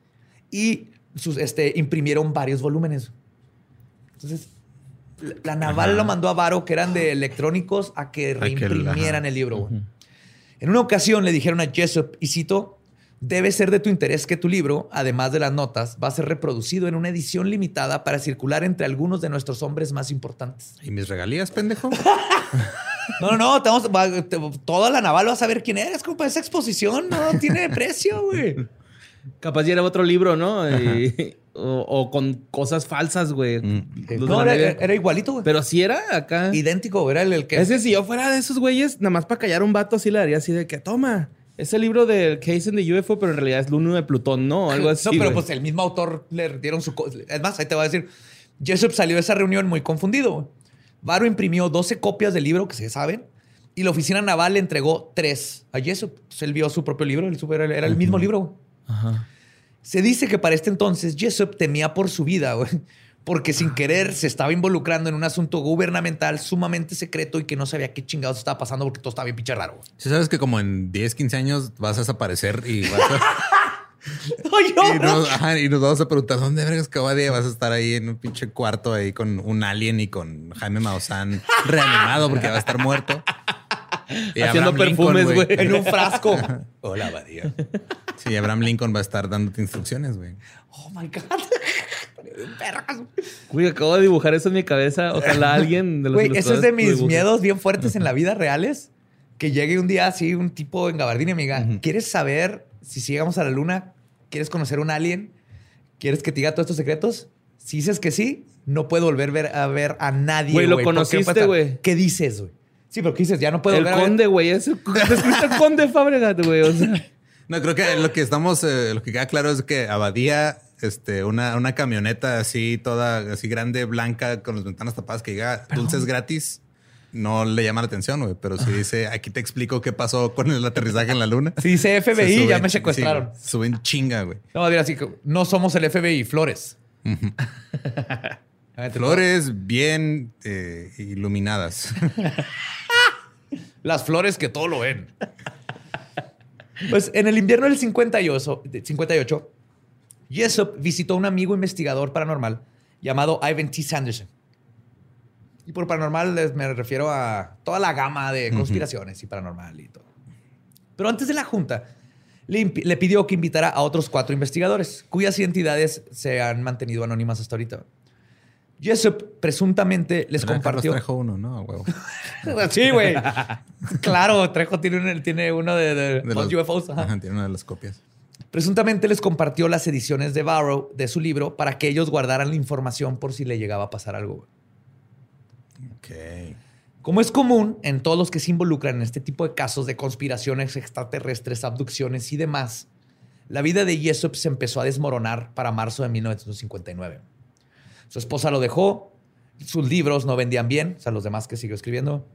y sus, este, imprimieron varios volúmenes. Entonces, la naval lo mandó a Varo, que eran de electrónicos, a que reimprimieran el libro. En una ocasión le dijeron a Jessup, y cito, debe ser de tu interés que tu libro, además de las notas, va a ser reproducido en una edición limitada para circular entre algunos de nuestros hombres más importantes. ¿Y mis regalías, pendejo? no, no, no, toda la naval va a saber quién eres, compa. Esa exposición no tiene precio, güey. Capaz ya era otro libro, ¿no? o, con cosas falsas, güey. Mm. No, era, igualito, güey. Pero sí era acá. Idéntico, era el, que. Ese, si yo fuera de esos güeyes, nada más para callar un vato, así le daría así de que toma. Es el libro del Case in the UFO, pero en realidad es Luno de Plutón, ¿no? Algo así. No, pero pues el mismo autor le dieron su. Es más, ahí te voy a decir. Jessup salió de esa reunión muy confundido. Varo imprimió 12 copias del libro, que se saben, y la oficina naval le entregó tres a Jessup. él vio su propio libro, era el mismo libro. Ajá. Se dice que para este entonces Jessup temía por su vida, porque sin querer se estaba involucrando en un asunto gubernamental sumamente secreto y que no sabía qué chingados estaba pasando porque todo estaba bien pinche raro. Si sabes que como en 10, 15 años vas a desaparecer y vas a... y, nos, vamos a preguntar dónde vergas Cabadia vas a estar ahí en un pinche cuarto ahí con un alien y con Jaime Maussan reanimado porque va a estar muerto. Haciendo perfumes, güey. En un frasco. Hola, Abadía. Sí, Abraham Lincoln va a estar dándote instrucciones, güey. Oh my God. Güey, acabo de dibujar eso en mi cabeza. Ojalá alguien de los Güey, eso es de mis miedos bien fuertes en la vida reales. Que llegue un día así un tipo en gabardina y me diga, ¿quieres saber si llegamos a la luna? ¿Quieres conocer un alien? ¿Quieres que te diga todos estos secretos? Si dices que sí, no puedo volver a ver a nadie. Güey, lo conociste, güey. ¿Qué dices, güey? Sí, pero ¿qué dices? Ya no puedo el conde, güey. Es el conde Fabregat, güey. O sea. No, creo que lo que estamos, eh, lo que queda claro es que Abadía, este, una, una camioneta así, toda así grande, blanca, con las ventanas tapadas que llega dulces gratis, no le llama la atención, güey. Pero si dice, aquí te explico qué pasó con el aterrizaje en la luna. Si dice FBI, ya me secuestraron. suben chinga, güey. No, a así, no somos el FBI, Flores. Flores bien eh, iluminadas. Las flores que todo lo ven. Pues en el invierno del 58, 58 Jessup visitó a un amigo investigador paranormal llamado Ivan T. Sanderson. Y por paranormal me refiero a toda la gama de conspiraciones y paranormal y todo. Pero antes de la junta, le, pidió que invitara a otros cuatro investigadores, cuyas identidades se han mantenido anónimas hasta ahorita. Jessup presuntamente les compartió. Trejo uno, ¿no? Huevo. sí, güey. claro, Trejo tiene, tiene uno de, los UFOs. tiene una de las copias. Presuntamente les compartió las ediciones de Barrow de su libro para que ellos guardaran la información por si le llegaba a pasar algo. Como es común en todos los que se involucran en este tipo de casos de conspiraciones extraterrestres, abducciones y demás, la vida de Jessup se empezó a desmoronar para marzo de 1959. Su esposa lo dejó, sus libros no vendían bien, o sea, los demás que siguió escribiendo.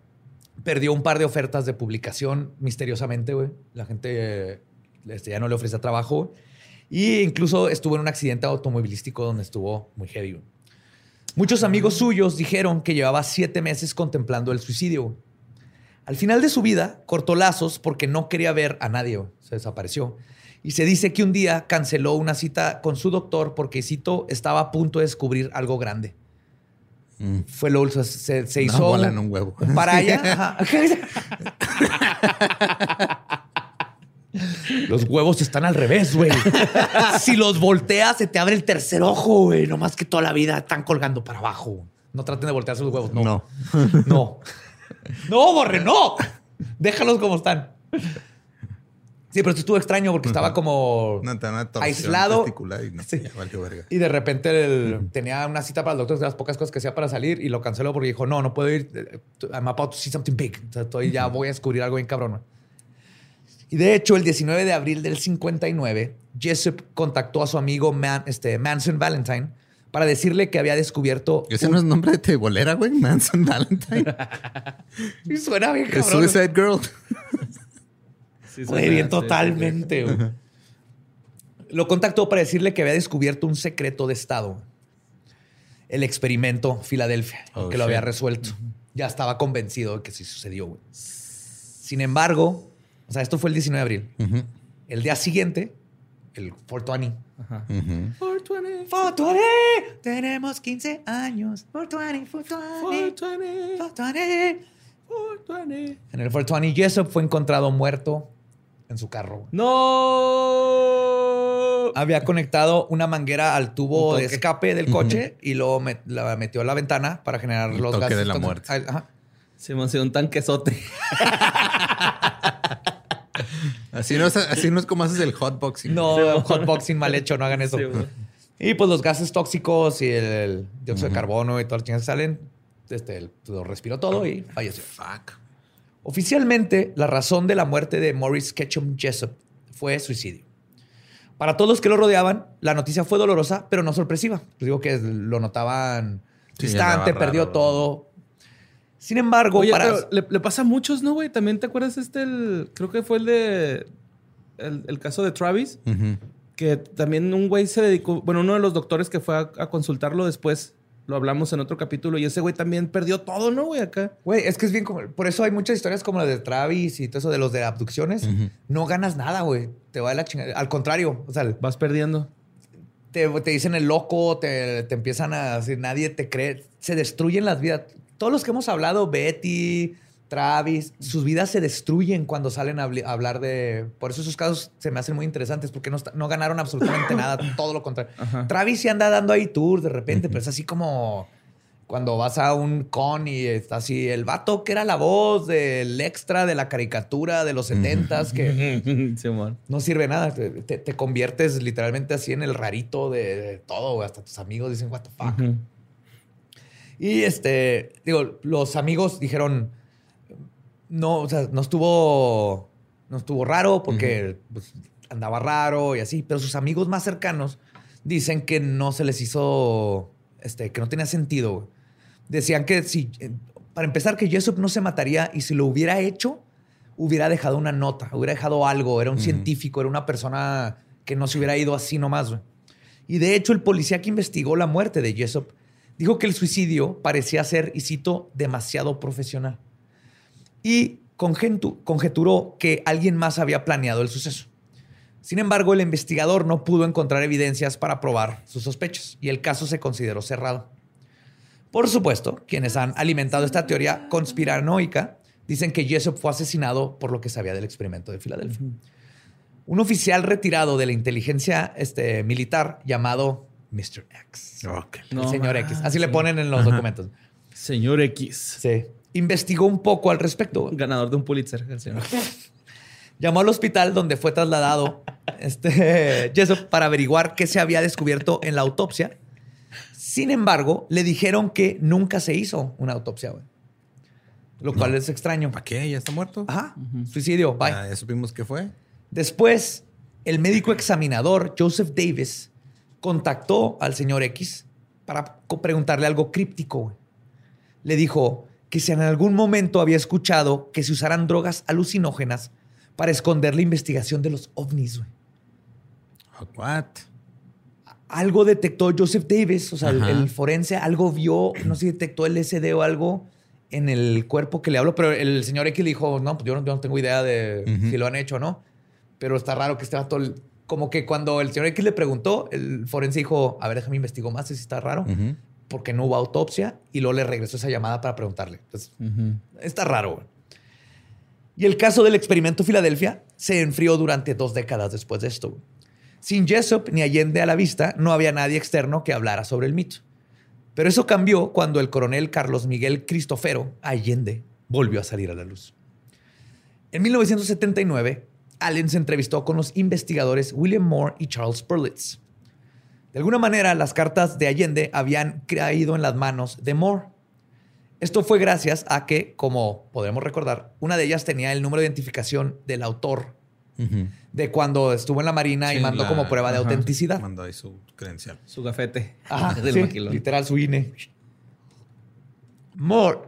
Perdió un par de ofertas de publicación misteriosamente, güey. La gente este, ya no le ofrecía trabajo. Y incluso estuvo en un accidente automovilístico donde estuvo muy heavy. Muchos amigos suyos dijeron que llevaba siete meses contemplando el suicidio. Al final de su vida, cortó lazos porque no quería ver a nadie. Se desapareció. Y se dice que un día canceló una cita con su doctor porque, cito, estaba a punto de descubrir algo grande. Mm. Fue lo se, se hizo. En un huevo. Para allá. Los huevos están al revés, güey. si los volteas, se te abre el tercer ojo, güey. No más que toda la vida están colgando para abajo. No traten de voltear sus huevos. No. No. No. No, Borre, no. Déjalos como están. Sí, pero esto estuvo extraño porque estaba como Una, aislado. y no, Sí. Y de repente el- tenía una cita para el doctor de las pocas cosas que hacía para salir y lo canceló porque dijo, no, no puedo ir. eh, I'm about to see something big. O sea, estoy, ya voy a descubrir algo bien cabrón. Y de hecho, el 19 de abril del 59, Jessup contactó a su amigo Man- este, Manson Valentine para decirle que había descubierto... Ese un- no es nombre de tebolera, güey. Manson Valentine. Y suena bien Es cabrón. Suicide Girl. Sí, Güey, suena- bien sí, totalmente. güey. Lo contactó para decirle que había descubierto un secreto de Estado. El experimento Filadelfia, Oh, que lo había resuelto. Ya estaba convencido de que sí sucedió. güey. Sin embargo, o sea, esto fue el 19 de abril. Ujú, El día siguiente, el 420. Ajá. ujú. 420. 420, tenemos 15 años. 420, 420, 420. 420. 420. En el 420, Jessup fue encontrado muerto en su carro. No. había conectado una manguera al tubo de escape del coche y luego met- la metió a la ventana para generar El los toque gases. de la muerte. Ajá. Se me hace un tanquesote. Así no, es, así no es como haces el hotboxing. No, hotboxing mal hecho, no hagan eso. Sí, y pues los gases tóxicos y el dióxido de carbono y todas las chingas que salen, este, lo respiró todo y falleció. Fuck. Oficialmente, la razón de la muerte de Morris Ketchum Jessup fue suicidio. Para todos los que lo rodeaban, la noticia fue dolorosa, pero no sorpresiva. Les digo que lo notaban Sí, distante, perdió raro. todo. Sin embargo, Oye, para... pero le, le pasa a muchos, ¿no, güey? También te acuerdas este, el, creo que fue el de, el, el caso de Travis, que también un güey se dedicó, bueno, uno de los doctores que fue a, a consultarlo después, lo hablamos en otro capítulo, y ese güey también perdió todo, ¿no, güey? Acá. Güey, es que es bien como... Por eso hay muchas historias como la de Travis y todo eso de los de abducciones. No ganas nada, güey. Te va de la chingada. Al contrario, o sea, Vas perdiendo. te, te dicen el loco, te, te empiezan a decir, nadie te cree. Se destruyen las vidas. Todos los que hemos hablado, Betty, Travis, sus vidas se destruyen cuando salen a, habl- a hablar de... Por eso esos casos se me hacen muy interesantes porque no, ganaron absolutamente nada, todo lo contrario. Ajá. Travis sí anda dando ahí tours de repente, pero es así como cuando vas a un con y está así el vato que era la voz del extra de la caricatura de los setentas que no sirve nada. Te, te- te conviertes literalmente así en el rarito de, de todo. Hasta tus amigos dicen, what the fuck. Y este, digo, los amigos dijeron, no, o sea, no estuvo, no estuvo raro porque pues, andaba raro y así, pero sus amigos más cercanos dicen que no se les hizo, este, que no tenía sentido. güey. Decían que si, eh, para empezar, que Jessup no se mataría y si lo hubiera hecho, hubiera dejado una nota, hubiera dejado algo, era un científico, era una persona que no se hubiera ido así nomás. güey. Y de hecho, el policía que investigó la muerte de Jessup dijo que el suicidio parecía ser, y cito, demasiado profesional. Y conjeturó que alguien más había planeado el suceso. Sin embargo, el investigador no pudo encontrar evidencias para probar sus sospechas y el caso se consideró cerrado. Por supuesto, quienes han alimentado esta teoría conspiranoica dicen que Jessup fue asesinado por lo que sabía del experimento de Filadelfia. Un oficial retirado de la inteligencia este, militar llamado Mr. X. Ok. El No señor X. Así le ponen en los documentos. Señor X. Sí. Investigó un poco al respecto. Ganador de un Pulitzer, el señor. Llamó al hospital donde fue trasladado este, Jessup para averiguar qué se había descubierto en la autopsia. Sin embargo, le dijeron que nunca se hizo una autopsia, güey. Lo cual es extraño. ¿Para qué? ¿Ya está muerto? Ajá. Suicidio. Bye. Ya, ya supimos qué fue. Después, el médico examinador Joseph Davis contactó al señor X para preguntarle algo críptico. Le dijo que si en algún momento había escuchado que se usaran drogas alucinógenas para esconder la investigación de los ovnis. What? Algo detectó Joseph Davis, o sea, el, forense, algo vio, no sé si detectó el SD o algo en el cuerpo que le habló, pero el señor X le dijo, no, pues yo no, yo no tengo idea de si lo han hecho o no. Pero está raro que este vato, como que cuando el señor X le preguntó, el forense dijo, a ver, déjame investigo más, si está raro, porque no hubo autopsia, y luego le regresó esa llamada para preguntarle. Entonces, está raro. Y el caso del experimento Filadelfia se enfrió durante dos décadas después de esto. Sin Jessup ni Allende a la vista, no había nadie externo que hablara sobre el mito. Pero eso cambió cuando el coronel Carlos Miguel Cristofero Allende volvió a salir a la luz. En 1979, Allen se entrevistó con los investigadores William Moore y Charles Berlitz. De alguna manera, las cartas de Allende habían caído en las manos de Moore. Esto fue gracias a que, como podemos recordar, una de ellas tenía el número de identificación del autor de cuando estuvo en la Marina y mandó la- como prueba de autenticidad. Mandó ahí su credencial. Su gafete. Ajá, del sí, maquilón. literal su INE. Moore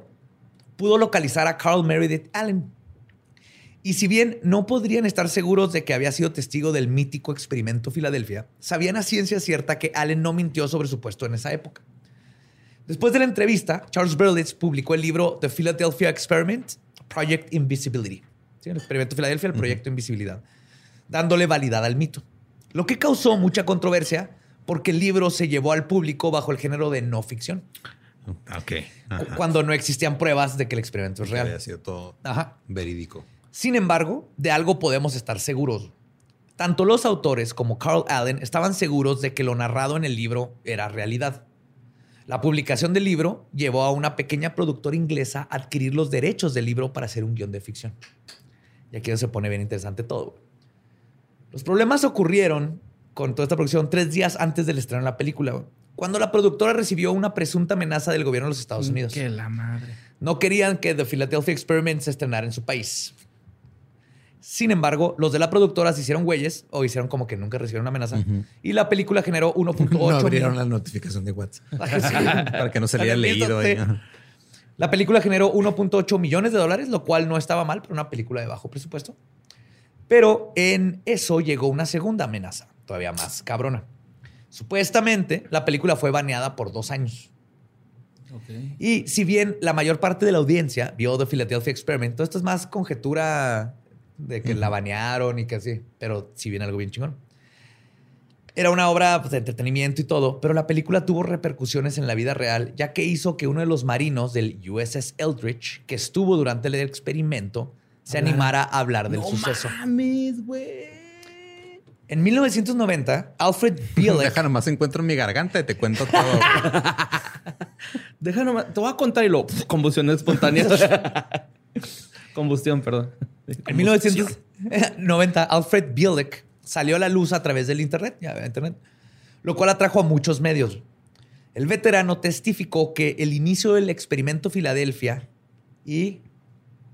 pudo localizar a Carl Meredith Allen. Y si bien no podrían estar seguros de que había sido testigo del mítico experimento Filadelfia, sabían a ciencia cierta que Allen no mintió sobre su puesto en esa época. Después de la entrevista, Charles Berlitz publicó el libro The Philadelphia Experiment, Project Invisibility. ¿Sí? El experimento Filadelfia, el proyecto Invisibilidad, dándole validad al mito. Lo que causó mucha controversia porque el libro se llevó al público bajo el género de no ficción, Ok. Ajá. cuando no existían pruebas de que el experimento es Que había real. sido todo Ajá. verídico. Sin embargo, de algo podemos estar seguros. Tanto los autores como Carl Allen estaban seguros de que lo narrado en el libro era realidad. La publicación del libro llevó a una pequeña productora inglesa a adquirir los derechos del libro para hacer un guion de ficción. Y aquí se pone bien interesante todo. Los problemas ocurrieron con toda esta producción tres días antes del estreno de la película, cuando la productora recibió una presunta amenaza del gobierno de los Estados Unidos. Que la madre. No querían que The Philadelphia Experiment se estrenara en su país. Sin embargo, los de la productora se hicieron güeyes o hicieron como que nunca recibieron una amenaza. Y la película generó 1.8 No abrieron mil- la notificación de WhatsApp. Sí. Para que no se le haya leído. Ahí. La película generó 1.8 millones de dólares, lo cual no estaba mal para una película de bajo presupuesto. Pero en eso llegó una segunda amenaza, todavía más cabrona. Supuestamente, la película fue baneada por dos años. Y si bien la mayor parte de la audiencia vio The Philadelphia Experiment, todo esto es más conjetura de que la banearon y que así, pero si bien algo bien chingón. Era una obra pues, de entretenimiento y todo, pero la película tuvo repercusiones en la vida real, ya que hizo que uno de los marinos del USS Eldridge, que estuvo durante el experimento, se animara a hablar del no suceso. mames, güey. En 1990, Alfred Bielek Deja nomás encuentro en mi garganta y te cuento todo. Deja nomás. Te voy a contar y lo. pf, Combustión perdón. En 1990, Alfred Bielek salió a la luz a través del Internet, ya, Internet, lo cual atrajo a muchos medios. El veterano testificó que el inicio del experimento Filadelfia y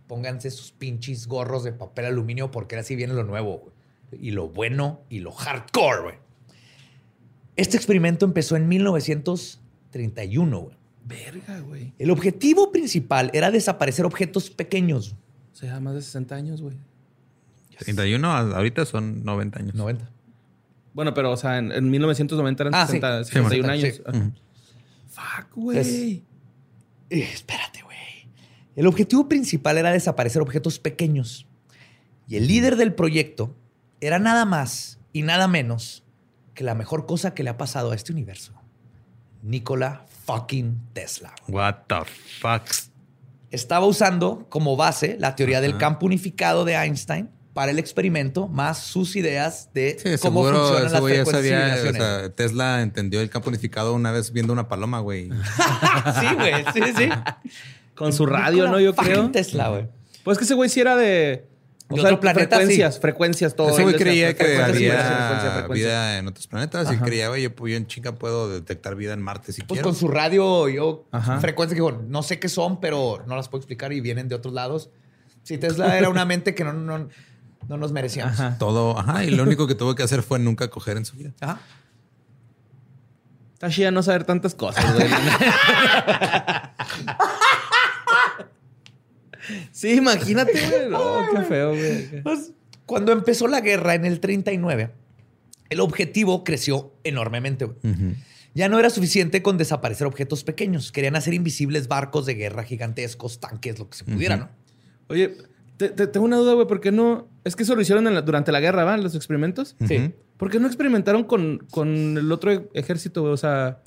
pónganse sus pinches gorros de papel aluminio porque así viene lo nuevo y lo bueno y lo hardcore. güey. Este experimento empezó en 1931. güey. Verga, güey. El objetivo principal era desaparecer objetos pequeños. O sea, más de 60 años, güey. 31, a- ahorita son 90 años. 90. Bueno, pero, o sea, en, en 1990 eran Ah, sí. 60, Sí, 61 sí. años. Fuck, güey. Eh, espérate, güey. El objetivo principal era desaparecer objetos pequeños. Y el líder del proyecto era nada más y nada menos que la mejor cosa que le ha pasado a este universo. Nikola fucking Tesla. What the fuck. Estaba usando como base la teoría del campo unificado de Einstein para el experimento, más sus ideas de Sí, cómo seguro funcionan ese las güey ya frecuencias y sabía. O sea, Tesla entendió el campo unificado una vez viendo una paloma, güey. sí, güey, sí, sí. Con su radio, ¿no? Yo creo. Tesla, güey. Pues que ese güey sí era de. O sea, otro planeta, frecuencias, sí. frecuencias, todo. Ese güey creía que frecuencias, había frecuencias, frecuencias, frecuencias. vida en otros planetas y creía, güey, yo, yo en chinga puedo detectar vida en Marte si Pues quiero. con su radio, yo, Ajá. frecuencia que digo, no sé qué son, pero no las puedo explicar y vienen de otros lados. Si Tesla era una mente que no, no, no nos merecíamos. Ajá. Todo, ajá, y lo único que tuvo que hacer fue nunca coger en su vida. Ajá. Está chida no saber tantas cosas, güey. sí, imagínate, güey. No, qué feo, güey. Pues, cuando empezó la guerra en el 39, el objetivo creció enormemente. güey. Ya no era suficiente con desaparecer objetos pequeños. Querían hacer invisibles barcos de guerra gigantescos, tanques, lo que se pudiera. ¿no? Oye, te, te- tengo una duda, güey. ¿Por qué no? Es que eso lo hicieron en la- durante la guerra, ¿van? Los experimentos. Sí. ¿Por qué no experimentaron con, con el otro ejército, güey? O sea.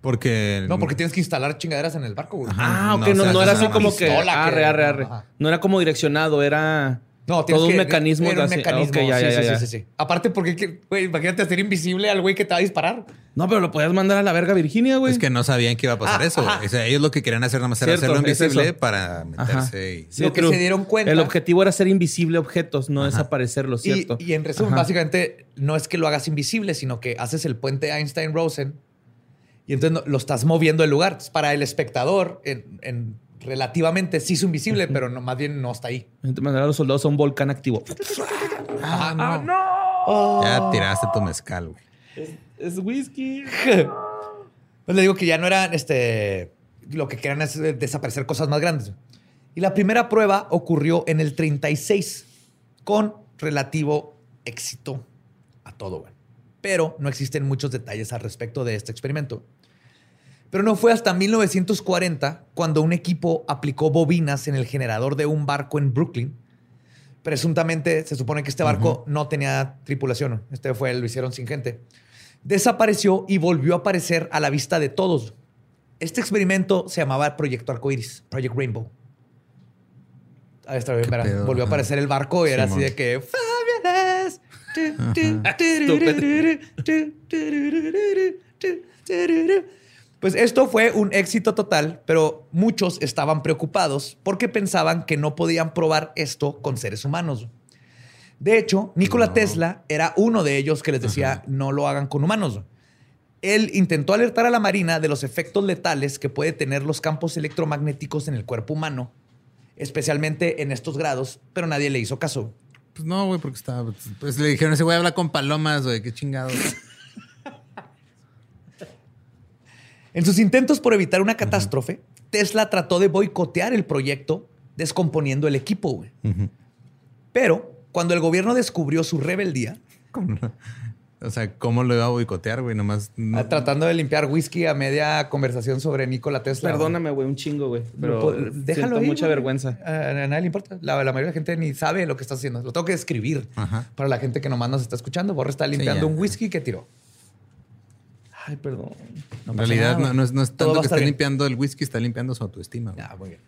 Porque. No, porque tienes que instalar chingaderas en el barco, güey. Ajá. Ah, no, ok, no, o sea, no es era así como que. pistola que- Arre, arre, arre. Ajá. No era como direccionado, era. No, tienes Todo un mecanismo era un mecanismo. ok, ya, sí, ya, sí, ya, sí, ya. sí, sí. Aparte, porque, que- güey, imagínate hacer invisible al güey que te va a disparar. No, pero lo podías mandar a la verga Virginia, güey. Es que no sabían que iba a pasar Ah, eso. ajá. O sea, ellos lo que querían hacer nada más era Cierto, hacerlo invisible para Ajá. meterse y... Lo que se dieron cuenta- El objetivo era ser invisible objetos, no desaparecerlos, Y, ¿cierto? y en resumen, Ajá. básicamente, no es que lo hagas invisible, sino que haces el puente Einstein-Rosen y entonces lo estás moviendo el lugar. Entonces, para el espectador, en, en- relativamente sí es invisible, pero no, más bien no está ahí. Entonces, mandar a los soldados a un volcán activo. Ah, no. Oh. Ya tiraste tu mezcal, güey. Es whisky. Pues le digo que ya no eran este. Lo que querían es eh, desaparecer cosas más grandes. Y la primera prueba ocurrió en el 36 con relativo éxito a todo. güey. Pero no existen muchos detalles al respecto de este experimento. Pero no fue hasta 1940 cuando un equipo aplicó bobinas en el generador de un barco en Brooklyn. Presuntamente se supone que este barco no tenía tripulación. Este fue, lo hicieron sin gente. Desapareció y volvió a aparecer a la vista de todos. Este experimento se llamaba Proyecto Arcoiris, Project Rainbow. Ahí está bien, verá. pedo? Volvió a aparecer el barco y era así de que Fabulous. Pues esto fue un éxito total, pero muchos estaban preocupados porque pensaban que no podían probar esto con seres humanos. De hecho, Nikola No. Tesla era uno de ellos que les decía no lo hagan con humanos. Él intentó alertar a la Marina de los efectos letales que puede tener los campos electromagnéticos en el cuerpo humano, especialmente en estos grados, pero nadie le hizo caso. Pues no, güey, porque estaba... Pues le dijeron, ese güey habla con palomas, güey. Qué chingado. En sus intentos por evitar una catástrofe, Tesla trató de boicotear el proyecto descomponiendo el equipo. güey. Pero cuando el gobierno descubrió su rebeldía, O sea, ¿cómo lo iba a boicotear, güey? Nomás... no- ah, tratando de limpiar whisky a media conversación sobre Nikola Tesla. Perdóname, güey, un chingo, güey. Pero Pues, déjalo siento ahí, mucha güey. vergüenza. A, a nadie le importa. La, la mayoría de la gente ni sabe lo que estás haciendo. Lo tengo que escribir Ajá. para la gente que nomás nos está escuchando. Borre está limpiando un whisky que tiró. Ay, perdón. No en realidad nada, no, es, no tanto que esté bien. limpiando el whisky, está limpiando su autoestima. Ya, muy bien.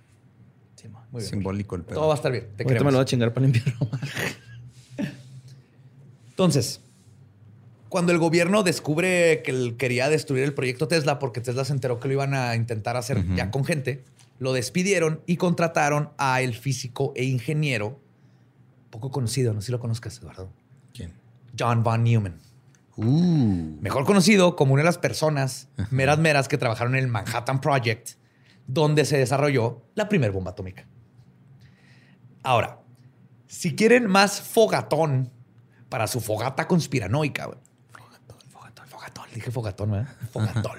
Sí, muy bien. Simbólico el pedo. Todo va a estar bien. Te Ahorita me lo voy a chingar para limpiarlo. Entonces, cuando el gobierno descubre que él quería destruir el proyecto Tesla porque Tesla se enteró que lo iban a intentar hacer ya con gente, lo despidieron y contrataron a el físico e ingeniero poco conocido, no sé si lo conozcas, Eduardo, ¿Quién? John von Neumann. Uh. Mejor conocido como una de las personas meras meras que trabajaron en el Manhattan Project, donde se desarrolló la primera bomba atómica. Ahora, si quieren más fogatón para su fogata conspiranoica. Fogatón, fogatón, fogatón. Dije fogatón, ¿verdad? Fogatón.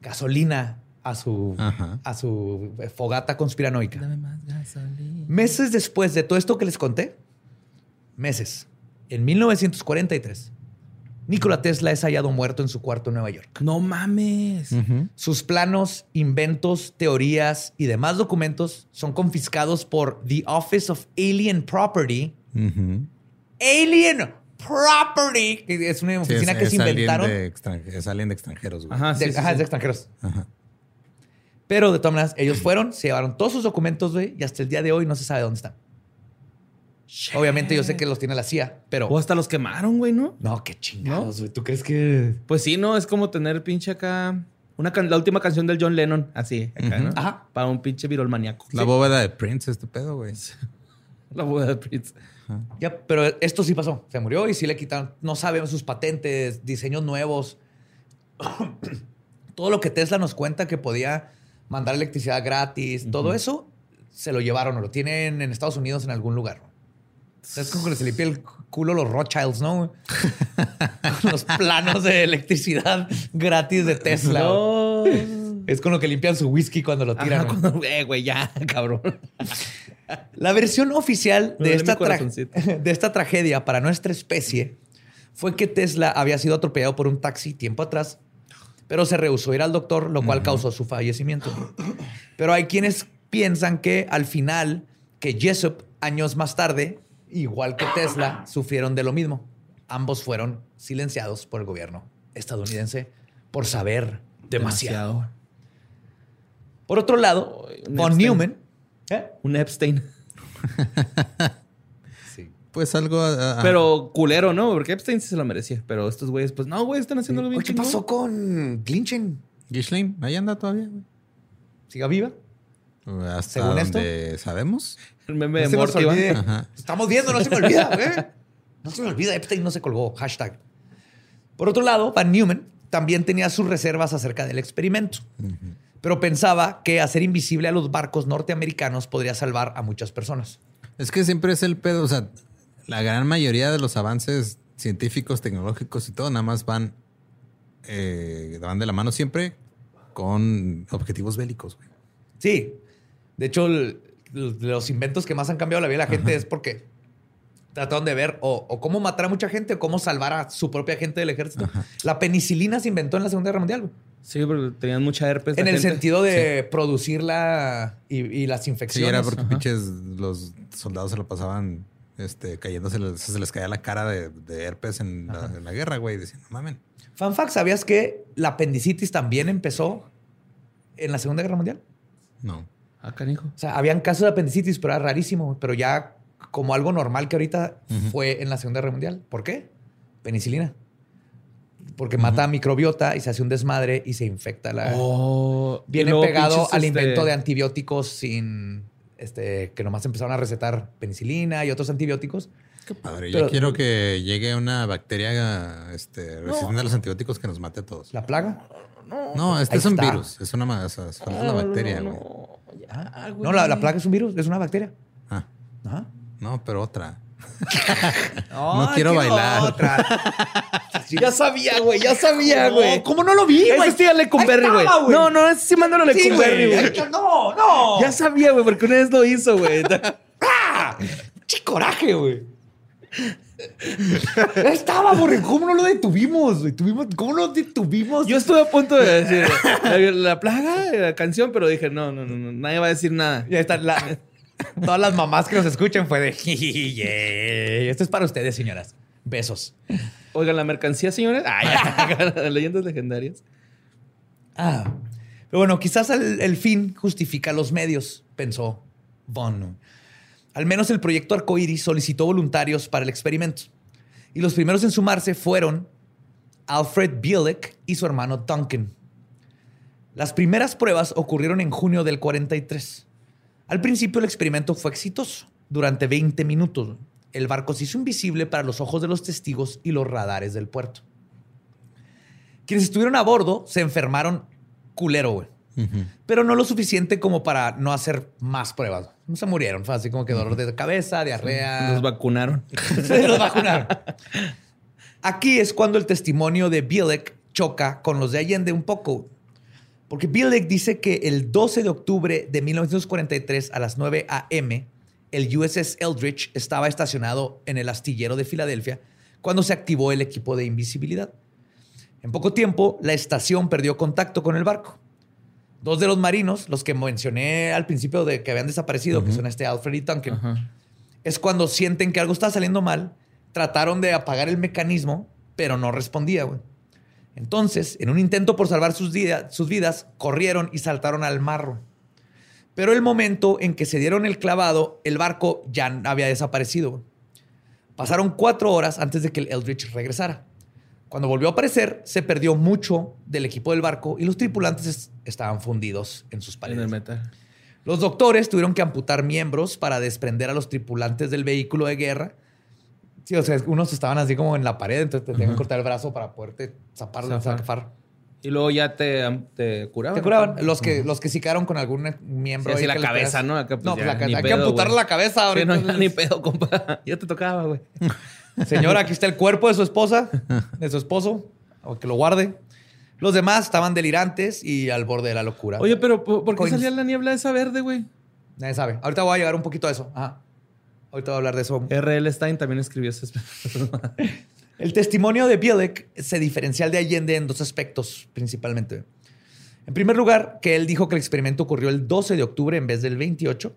Gasolina a su, Ajá. a su eh, fogata conspiranoica. Meses después de todo esto que les conté, meses, en 1943, Nikola Tesla es hallado muerto en su cuarto en Nueva York. No mames. Sus planos, inventos, teorías y demás documentos son confiscados por The Office of Alien Property. Alien Property, que es una Sí, oficina es, que es se inventaron. de es alguien de extranjeros, güey. Ajá, de, sí, ajá, sí. es de extranjeros. Ajá. Pero de todas maneras, ellos fueron, se llevaron todos sus documentos, güey, y hasta el día de hoy no se sabe dónde están. Obviamente yo sé que los tiene la CIA, pero... O hasta los quemaron, güey, ¿no? No, qué chingados, güey. ¿Tú crees que...? Pues sí, ¿no? Es como tener pinche acá... Una can- la última canción del John Lennon, así, acá, ¿no? Ajá. Para un pinche virolmaníaco. La bóveda de Prince, este pedo, güey. La boda de Prince. Ya, pero esto sí pasó. Se murió y sí le quitaron. No sabemos sus patentes, diseños nuevos. todo lo que Tesla nos cuenta que podía mandar electricidad gratis, todo eso se lo llevaron o lo tienen en Estados Unidos en algún lugar. Es como que se limpia el culo los Rothschilds, ¿no? Con los planos de electricidad gratis de Tesla. No. Es con lo que limpian su whisky cuando lo tiran. Ajá, güey. cuando- eh, güey, ya, cabrón. La versión oficial de esta, de esta tragedia para nuestra especie fue que Tesla había sido atropellado por un taxi tiempo atrás, pero se rehusó ir al doctor, lo cual causó su fallecimiento. Pero hay quienes piensan que al final, que Jessup, años más tarde, igual que Tesla, sufrieron de lo mismo. Ambos fueron silenciados por el gobierno estadounidense por saber demasiado. Por otro lado, un von Epstein. Neumann... ¿eh? Un Epstein. pues algo. ah, Pero culero, ¿no? Porque Epstein sí se lo merecía. Pero estos güeyes, pues no, güey, están haciéndolo bien Oye, ¿Qué chingón. pasó con Glinchen? Ghislaine, ahí anda todavía. güey. ¿Siga viva? Hasta Según esto. donde sabemos. El meme No de Morty. Estamos viendo, no se me olvida, güey. No se me olvida, Epstein no se colgó. Hashtag. Por otro lado, Van Neumann también tenía sus reservas acerca del experimento, pero pensaba que hacer invisible a los barcos norteamericanos podría salvar a muchas personas. Es que siempre es el pedo. O sea, la gran mayoría de los avances científicos, tecnológicos y todo, nada más van, eh, van de la mano siempre con objetivos bélicos. güey. Sí. De hecho, el- los inventos que más han cambiado la vida de la gente es porque trataron de ver o, o cómo matar a mucha gente o cómo salvar a su propia gente del ejército. La penicilina se inventó en la Segunda Guerra Mundial. Sí, porque tenían mucha herpes. En el gente. sentido de producirla y, y las Sí, infecciones. era porque pinches los soldados se lo pasaban este, cayéndose, se les caía la cara de, de herpes en la, en la guerra, güey. Diciendo, mamen. Fun fact, ¿sabías que la apendicitis también empezó en la Segunda Guerra Mundial? No. Ah, canijo. O sea, habían casos de apendicitis, pero era rarísimo. Pero ya como algo normal que ahorita fue en la Segunda Guerra Mundial. ¿Por qué? Penicilina. Porque mata microbiota y se hace un desmadre y se infecta la... Oh, Viene pegado al este, invento de antibióticos sin... Este, que nomás empezaron a recetar penicilina y otros antibióticos. Qué padre. Pero- Yo quiero que llegue una bacteria este, resistente a los antibióticos que nos mate a todos. ¿La plaga? No, este Ahí es un está. virus. Es una, es una bacteria, güey. Ah, güey. No, la, la plaga es un virus, es una bacteria. Ah, Ajá. no, pero otra. No quiero bailar. ya sabía, güey, ya sabía, güey. ¿Cómo no lo vi, Ese güey? sí a Lecumberri, güey. No, no, ese sí mándalo a Sí, Lecumberri, güey. güey. No, no. Ya sabía, güey, porque una vez lo hizo, güey. ¡Ah! ¡Qué coraje, güey! Estaba, güey. ¿Cómo no lo detuvimos? Tuvimos, ¿Cómo lo detuvimos? Yo estuve a punto de decir la, la plaga, la canción, pero dije, no, no, no, no, nadie va a decir nada. Ya está. la- todas las mamás que nos escuchan fue de... "Yeah". Esto es para ustedes, señoras. Besos. Oigan, la mercancía, señores. Ay, leyendas legendarias. Ah. Pero bueno, quizás el, el fin justifica los medios, pensó Von. Al menos el proyecto Arcoiris solicitó voluntarios para el experimento. Y los primeros en sumarse fueron Alfred Bielek y su hermano Duncan. Las primeras pruebas ocurrieron en junio del 43. Al principio el experimento fue exitoso. Durante 20 minutos, el barco se hizo invisible para los ojos de los testigos y los radares del puerto. Quienes estuvieron a bordo se enfermaron culero, güey. Pero no lo suficiente como para no hacer más pruebas. No se murieron. Fue así como que dolor de cabeza, diarrea. Los vacunaron. Se los vacunaron. Aquí es cuando el testimonio de Bielek choca con los de Allende un poco. Porque Bielek dice que el 12 de octubre de 1943 a las 9 a.m., el USS Eldridge estaba estacionado en el astillero de Filadelfia cuando se activó el equipo de invisibilidad. En poco tiempo, la estación perdió contacto con el barco. Dos de los marinos, los que mencioné al principio de que habían desaparecido, que son este Alfred y Duncan, es cuando sienten que algo está saliendo mal, trataron de apagar el mecanismo, pero no respondía, güey. Entonces, en un intento por salvar sus, vida- sus vidas, corrieron y saltaron al marro. Pero el momento en que se dieron el clavado, el barco ya había desaparecido. güey. Pasaron cuatro horas antes de que el Eldridge regresara. Cuando volvió a aparecer, se perdió mucho del equipo del barco y los tripulantes es- estaban fundidos en sus En paredes. el metal. Los doctores tuvieron que amputar miembros para desprender a los tripulantes del vehículo de guerra. Sí, o sea, unos estaban así como en la pared, entonces te tenían que cortar el brazo para poderte zapar, Zafar. zafar. Y luego ya te, te curaban. Te curaban. Los que, los que sí quedaron con algún miembro. Sí, así la cabeza, ¿no? Acá, pues, no, ya, la Hay que güey. la cabeza Sí, ahorita. no, ya ni pedo, compa. Ya te tocaba, güey. Señora, aquí está el cuerpo de su esposa, de su esposo, o que lo guarde. Los demás estaban delirantes y al borde de la locura. Oye, pero ¿por por qué Coins. salía la niebla esa verde, güey? Nadie sabe. Ahorita voy a llegar un poquito a eso. Ajá. Ahorita voy a hablar de eso. R.L. Stein también escribió ese. El testimonio de Bielek se diferencia al de Allende en dos aspectos, principalmente. En primer lugar, que él dijo que el experimento ocurrió el 12 de octubre en vez del 28.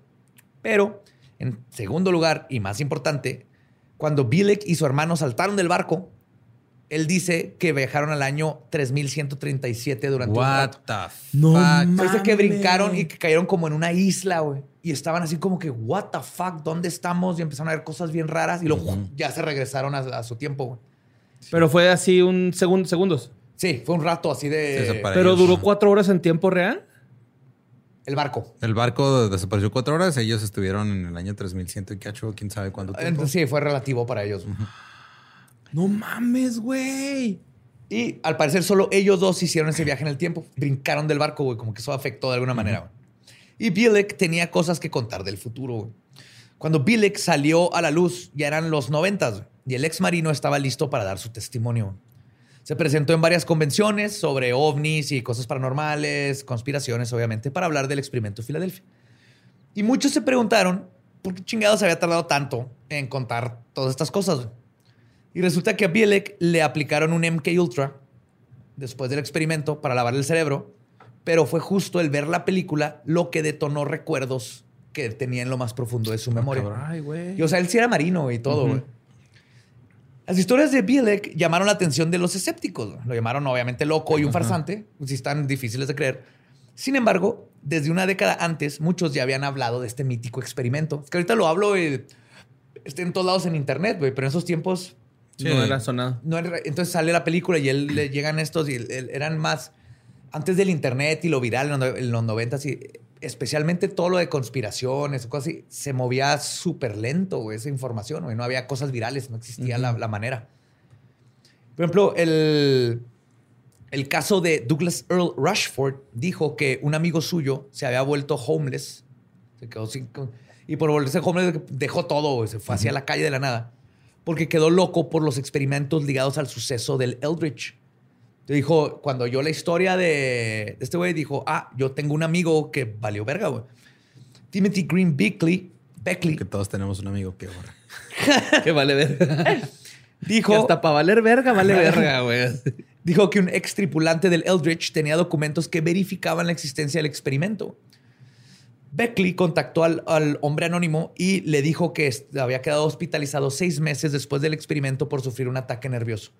Pero, en segundo lugar, y más importante, cuando Bielek y su hermano saltaron del barco, él dice que viajaron al año 3137 durante un What rato. the No fuck? mames. Dice que brincaron y que cayeron como en una isla, güey. y estaban así como que, what the fuck, ¿dónde estamos? Y empezaron a ver cosas bien raras y luego ya se regresaron a, a su tiempo. güey. Pero fue así un segundo, segundos. Sí, fue un rato así Sí, de... Pero duró cuatro horas en tiempo real. El barco. El barco desapareció cuatro horas. Ellos estuvieron en el año 3100 y cacho, quién sabe cuánto tiempo. Entonces, sí, fue relativo para ellos. No mames, güey. Y al parecer solo ellos dos hicieron ese viaje en el tiempo. Brincaron del barco, güey, como que eso afectó de alguna manera. Y Bilek tenía cosas que contar del futuro. güey. Cuando Bilek salió a la luz, ya eran los noventas y el ex marino estaba listo para dar su testimonio. Se presentó en varias convenciones sobre ovnis y cosas paranormales, conspiraciones, obviamente, para hablar del experimento de Filadelfia. Y muchos se preguntaron por qué chingados había tardado tanto en contar todas estas cosas. Y resulta que a Bielek le aplicaron un MK Ultra después del experimento para lavar el cerebro, pero fue justo el ver la película lo que detonó recuerdos que tenía en lo más profundo de su memoria. Ay, güey. Y, o sea, él sí era marino y todo, güey. Las historias de Bielek llamaron la atención de los escépticos. Lo llamaron obviamente loco y un farsante, si están difíciles de creer. Sin embargo, desde una década antes, muchos ya habían hablado de este mítico experimento. Es que ahorita lo hablo y está en todos lados en internet, güey, pero en esos tiempos Sí. No era sonado. no era- entonces sale la película y él le llegan estos y él- él- eran más antes del internet y lo viral en los, en los 90 y especialmente todo lo de conspiraciones cosas así, se movía súper lento güey, esa información, güey. no había cosas virales, no existía la, la manera. Por ejemplo, el, el caso de Douglas Earl Rushford dijo que un amigo suyo se había vuelto homeless, se quedó sin, y por volverse homeless dejó todo, güey, se fue hacia la calle de la nada porque quedó loco por los experimentos ligados al suceso del Eldritch. Te dijo, cuando yo la historia de este güey, dijo, ah, yo tengo un amigo que valió verga, güey. Timothy Green Beckley, Beckley Que todos tenemos un amigo que ahora. Que vale ver. dijo, Que hasta para valer verga, vale verga, güey. dijo que un ex tripulante del Eldritch tenía documentos que verificaban la existencia del experimento. Beckley contactó al, al hombre anónimo y le dijo que había quedado hospitalizado seis meses después del experimento por sufrir un ataque nervioso.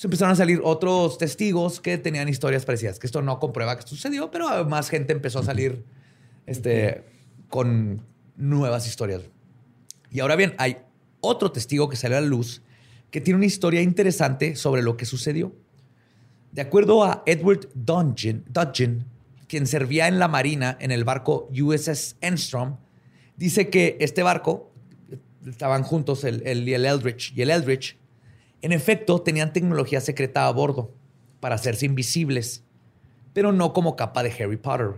Entonces empezaron a salir otros testigos que tenían historias parecidas, que esto no comprueba que esto sucedió, pero más gente empezó a salir este, con nuevas historias. Y ahora bien, hay otro testigo que salió a la luz que tiene una historia interesante sobre lo que sucedió. De acuerdo a Edward Dudgeon, Dudgeon, quien servía en la marina en el barco USS Enstrom, dice que este barco, estaban juntos el, el- y el Eldridge, y el Eldridge, en efecto, tenían tecnología secreta a bordo para hacerse invisibles, pero no como capa de Harry Potter.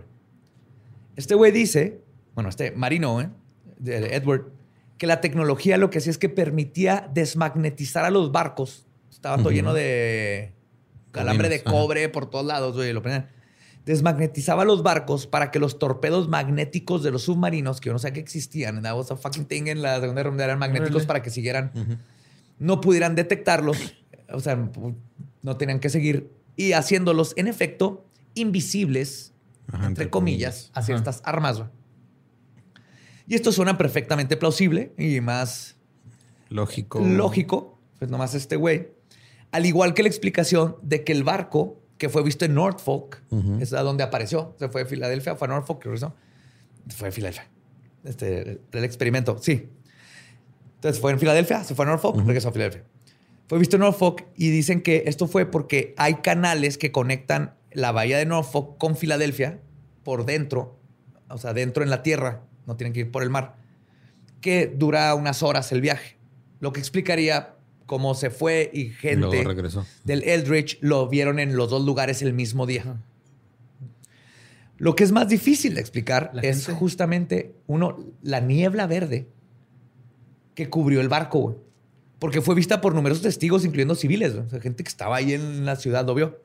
Este güey dice, bueno, este marino, ¿eh? de Edward, que la tecnología lo que hacía es que permitía desmagnetizar a los barcos. Estaba todo lleno de calambre de cobre por todos lados, güey. Lo prendían. Desmagnetizaba los barcos para que los torpedos magnéticos de los submarinos, que yo no sé que existían, that was a fucking thing en la Segunda Guerra Mundial, eran magnéticos para que siguieran, no pudieran detectarlos, o sea, no tenían que seguir, y haciéndolos, en efecto, invisibles, Ajá, entre, comillas, comillas. a Ajá. ciertas armas. güey. Y esto suena perfectamente plausible y más Lógico. lógico, pues nomás este güey. Al igual que la explicación de que el barco que fue visto en Norfolk, es a donde apareció, se fue de Filadelfia, fue a Norfolk, creo que eso. Fue a Filadelfia. Este, el experimento, sí. Entonces fue en Filadelfia, se fue a Norfolk, regresó a Filadelfia. Fue visto en Norfolk y dicen que esto fue porque hay canales que conectan la bahía de Norfolk con Filadelfia por dentro, o sea, dentro en la tierra, no tienen que ir por el mar, que dura unas horas el viaje. Lo que explicaría cómo se fue y gente Luego regresó. del Eldritch lo vieron en los dos lugares el mismo día. Lo que es más difícil de explicar La es gente. justamente, uno, la niebla verde que cubrió el barco, güey. Porque fue vista por numerosos testigos, incluyendo civiles, güey. O sea, gente que estaba ahí en la ciudad lo vio.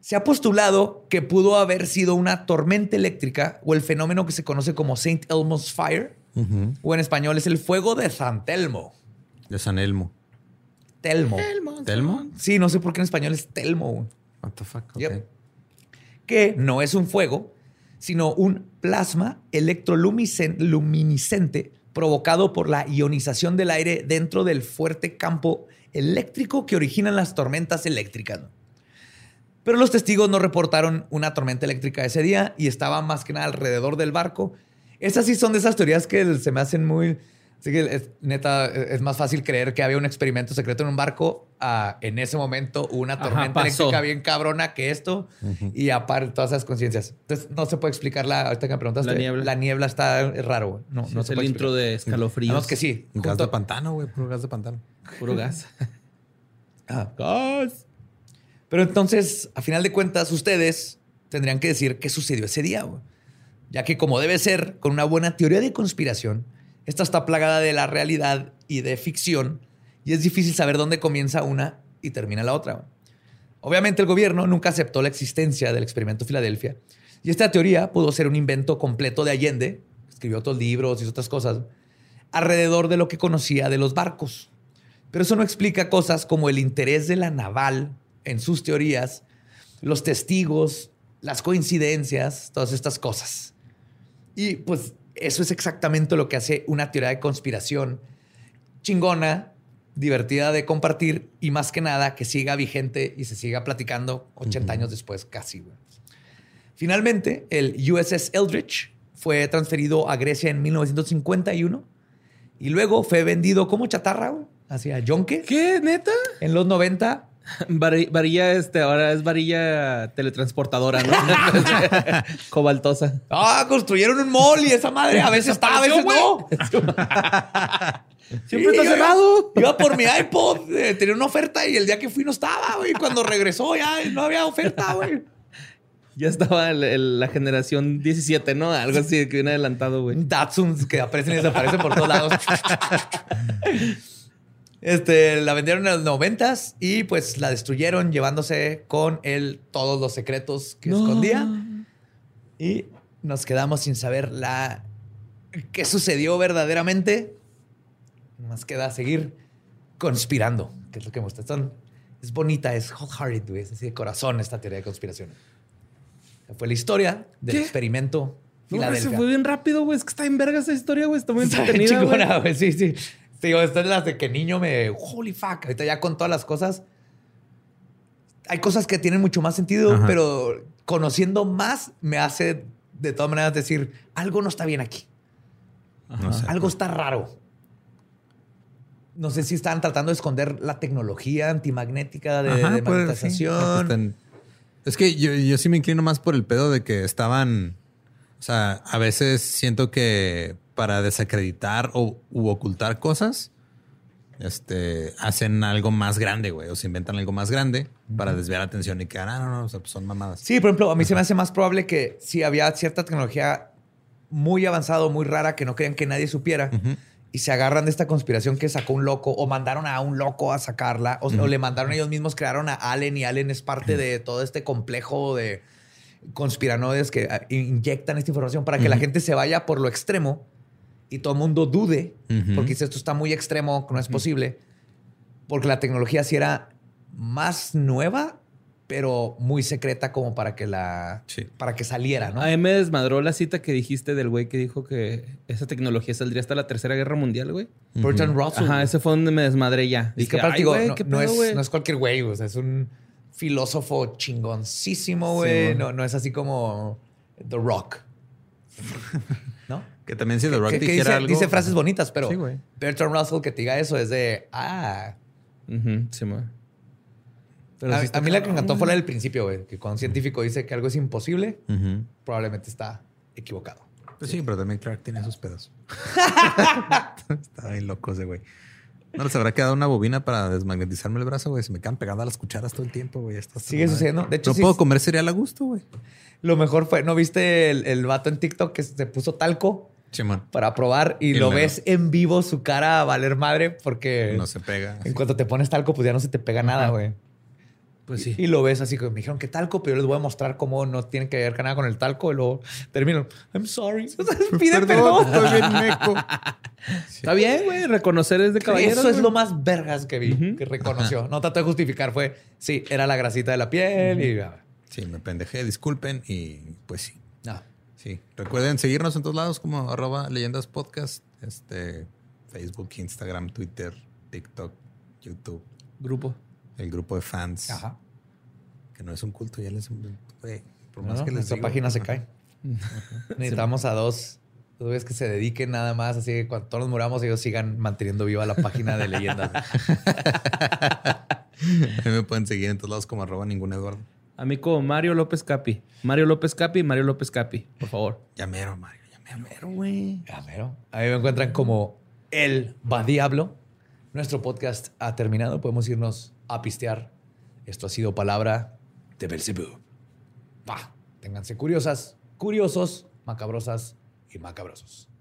Se ha postulado que pudo haber sido una tormenta eléctrica o el fenómeno que se conoce como St. Elmo's Fire, o en español es el fuego de San Telmo. De San Elmo. Telmo. ¿Telmo? Sí, no sé por qué en español es Telmo. güey. What the fuck? Yep. Ok. que no es un fuego, sino un plasma electroluminiscente provocado por la ionización del aire dentro del fuerte campo eléctrico que originan las tormentas eléctricas. Pero los testigos no reportaron una tormenta eléctrica ese día y estaba más que nada alrededor del barco Esas sí son de esas teorías que se me hacen muy... Así que es, neta, es más fácil creer que había un experimento secreto en un barco a en ese momento una Ajá, tormenta pasó. eléctrica bien cabrona que esto y aparte todas esas conciencias. Entonces no se puede explicar la, ahorita que me preguntaste, La niebla. la niebla está es raro, güey. No, Sí, no es se el puede intro explicar. de escalofríos. Más que sí. Gas junto- de pantano, güey, puro gas de pantano. Puro gas. Ajá. gas. Pero entonces, a final de cuentas, ustedes tendrían que decir qué sucedió ese día, güey. Ya que como debe ser, con una buena teoría de conspiración, esta está plagada de la realidad y de ficción, y es difícil saber dónde comienza una y termina la otra. Obviamente el gobierno nunca aceptó la existencia del experimento Filadelfia, y esta teoría pudo ser un invento completo de Allende, escribió otros libros y otras cosas, alrededor de lo que conocía de los barcos. Pero eso no explica cosas como el interés de la naval en sus teorías, los testigos, las coincidencias, todas estas cosas. Y pues eso es exactamente lo que hace una teoría de conspiración chingona, divertida de compartir y más que nada que siga vigente y se siga platicando 80 años después casi. güey. Finalmente, el USS Eldridge fue transferido a Grecia en 1951 y luego fue vendido como chatarra güey, hacia Yonke ¿Qué, neta? en los 90 Vari- varilla, este, ahora es varilla teletransportadora, ¿no? Cobaltosa. Ah, construyeron un mall y esa madre a veces está, a veces no. Siempre está cerrado. Iba por mi iPod, eh, tenía una oferta y el día que fui no estaba, güey. Cuando regresó ya no había oferta, güey. Ya estaba el- el- la generación 17, ¿no? Algo así que viene adelantado, güey. Datsuns que aparecen y desaparecen por todos lados. Este, la vendieron en los noventas y pues la destruyeron llevándose con él todos los secretos que escondía. Y nos quedamos sin saber la qué sucedió verdaderamente. Nos queda seguir conspirando, que es lo que me gusta. Son- es bonita, es wholehearted, güey, es así de corazón esta teoría de conspiración. Fue la historia del ¿Qué? experimento No, se fue bien rápido, güey. Es que está en verga esa historia, güey. Está muy Está entretenida, güey. Sí, sí. Digo, esta es la de que niño me. Holy fuck. Ahorita ya con todas las cosas. Hay cosas que tienen mucho más sentido, Ajá. pero conociendo más me hace de todas maneras decir algo no está bien aquí. No sé. Algo está raro. No sé si están tratando de esconder la tecnología antimagnética de, Ajá, de puede- sí. magnetización. Están- Es que yo, yo sí me inclino más por el pedo de que estaban. O sea, a veces siento que para desacreditar o u ocultar cosas, este, hacen algo más grande, güey, o se inventan algo más grande para desviar la atención y que, ah, no, no, o sea, pues son mamadas. Sí, por ejemplo, a mí se me hace más probable que si había cierta tecnología muy avanzada o muy rara que no querían que nadie supiera y se agarran de esta conspiración que sacó un loco o mandaron a un loco a sacarla o, o le mandaron ellos mismos, crearon a Allen y Allen es parte de todo este complejo de conspiranoides que ah, inyectan esta información para que la gente se vaya por lo extremo y todo el mundo dude porque dice esto está muy extremo, que no es posible, porque la tecnología sí era más nueva, pero muy secreta como para que la Sí. para que saliera, ¿no? A mí me desmadró la cita que dijiste del güey que dijo que esa tecnología saldría hasta la Tercera Guerra Mundial, güey. Bertrand Russell. Ajá, ese fue donde me desmadré ya. Es que Dije, aparte, "Ay, digo, güey, no, es, güey". no es cualquier güey, o sea, es un filósofo chingoncísimo, güey. Sí, no, no es así como The Rock. Que también si The Rock Que- que dijera dice, algo. dice frases bonitas, pero Sí, güey. Bertrand Russell que te diga eso es de, ah, Ujú, sí, güey. Pero a, sí mí la que me encantó fue la del principio, güey, que cuando un científico dice que algo es imposible, probablemente está equivocado. Pues sí, pero también Clark tiene sus pedos. Está bien loco ese güey. ¿No les habrá quedado una bobina para desmagnetizarme el brazo, güey? Se me quedan pegando a las cucharas todo el tiempo, güey. Sigue sucediendo. De hecho, no sí- puedo comer cereal a gusto, güey. Lo mejor fue, ¿no viste el, el vato en TikTok que se puso talco Para probar y, Y lo ves en vivo su cara a valer madre porque No se pega. en cuanto te pones talco, pues ya no se te pega nada, güey. Pues sí. Y lo ves así, que me dijeron que talco, pero yo les voy a mostrar cómo no tiene que ver nada con el talco. Y luego termino, I'm sorry. Pide perdón. estoy bien meco. Está bien, güey. Reconocer es de caballeros. Eso es lo más vergas que vi, que reconoció. No trató de justificar, fue, sí, era la grasita de la piel y... ah, Sí, me pendejé, disculpen. Y pues sí. No. Sí. Recuerden seguirnos en todos lados como arroba leyendas podcast. Este, Facebook, Instagram, Twitter, TikTok, YouTube. Grupo. El grupo de fans. Ajá. Que no es un culto, ya les... Por más no, que les nuestra digo. página se cae. Necesitamos a dos güeyes que se dediquen nada más, así que cuando todos nos muramos, ellos sigan manteniendo viva la página de leyendas. Me pueden seguir en todos lados como arroba ningún Eduardo. A mí como Mario López Capi. Mario López Capi, Mario López Capi, por favor. Ya mero, Mario, ya mero. Pero, güey. Ver, a mí me encuentran como el va diablo. Nuestro podcast ha terminado. Podemos irnos a pistear. Esto ha sido palabra de Belzebú. Va, ténganse curiosas, curiosos, macabrosas y macabrosos.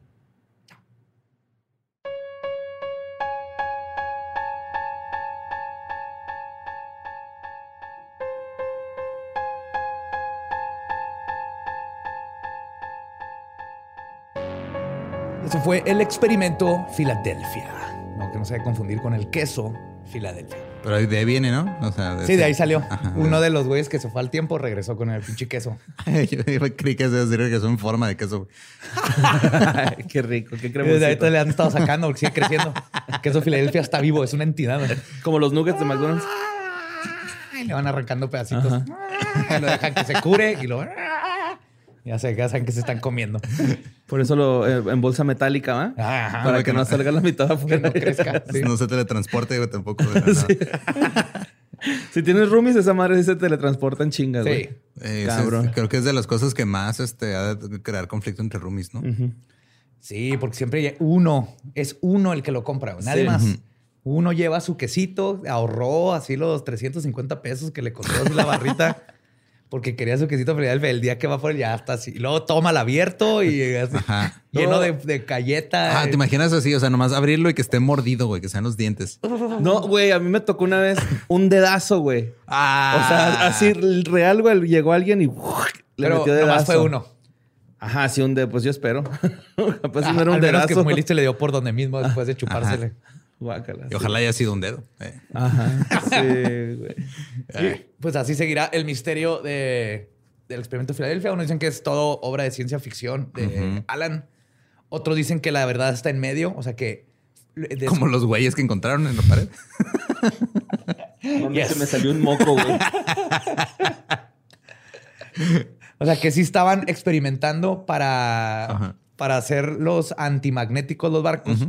Eso fue el experimento Filadelfia. No, que no se debe confundir con el queso Filadelfia. Pero ahí de ahí viene, ¿no? O sea, Sí, de ahí salió. Ajá. Uno de los güeyes que se fue al tiempo regresó con el pinche queso. yo, yo creí que se decir que son en forma de queso. Ay, qué rico, qué Y desde ahí cremosito. le han estado sacando porque sigue creciendo. El queso Filadelfia está vivo, es una entidad. güey. Como los nuggets de McDonald's. Y le van arrancando pedacitos. Y lo dejan que se cure y lo. Ya se ya saben que se están comiendo. Por eso lo eh, en bolsa metálica, ¿va? Ajá, Para que que no no- salga la mitad Que afuera. no crezca. sí. No se teletransporte, güey, tampoco. Si tienes roomies, esa madre sí se teletransporta en chingas, Sí. güey. Eh, Cabrón. es- creo que es de las cosas que más este, ha de crear conflicto entre roomies, ¿no? Sí, porque siempre hay uno, es uno el que lo compra, güey, nadie Sí. más. Uno lleva su quesito, ahorró así los 350 pesos que le costó así la barrita, porque quería su quesito Filadelfia. El día que va por él ya está así. Y luego toma el abierto y así, Ajá. lleno No. de, de galleta. Ah, ¿te imaginas así? O sea, nomás abrirlo y que esté mordido, güey, que sean los dientes. No, güey, a mí me tocó una vez un dedazo, güey. Ah. O sea, así real, güey, llegó alguien y le Pero metió nomás dedazo. fue uno. Ajá, sí, un de, pues yo espero. Capaz si Ah, no era un al menos que dedazo. es muy listo y le dio por donde mismo después de chupársele. Guácala. Y ojalá haya sido un dedo. eh. Ajá. Sí, güey. Y, pues así seguirá el misterio de, del experimento de Filadelfia. Unos dicen que es todo obra de ciencia ficción de. Alan. Otros dicen que la verdad está en medio. O sea que... de- Como los güeyes que encontraron en la pared. Yes. se me salió un moco, güey. O sea, que sí estaban experimentando para, para hacer los antimagnéticos los barcos.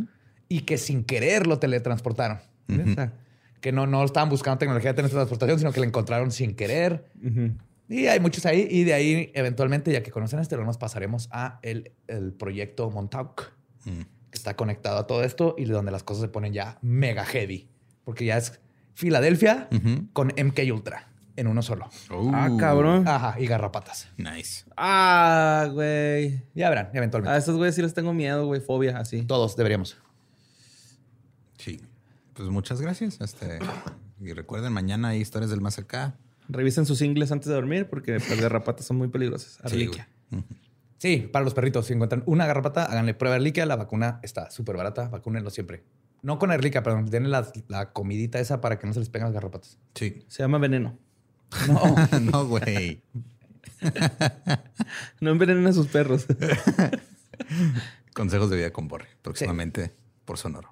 Y que sin querer lo teletransportaron. O sea, que no, no estaban buscando tecnología de teletransportación, sino que la encontraron sin querer. Ujú. Y hay muchos ahí. Y de ahí, eventualmente, ya que conocen este, nos pasaremos a el, el proyecto Montauk, Mm. que está conectado a todo esto y donde las cosas se ponen ya mega heavy. Porque ya es Filadelfia Ujú. con MK Ultra en uno solo. Ah, Uh, cabrón. Ajá, y garrapatas. Nice. Ah, güey. Ya verán, eventualmente. A esos güeyes sí les tengo miedo, güey. Fobia, así. Todos deberíamos. Sí. Pues muchas gracias. Este, y recuerden, mañana hay historias del más acá. Revisen sus ingles antes de dormir porque las garrapatas son muy peligrosas. Sí, Arliquia. Ujú. Sí, para los perritos, si encuentran una garrapata, háganle prueba erliquia. La vacuna está súper barata. Vacúnenlo siempre. No con erliquia, pero denle la, la comidita esa para que no se les peguen las garrapatas. Sí. Se llama veneno. No. no, güey. No envenenen a sus perros. Consejos de vida con Borre. Próximamente por Sonoro.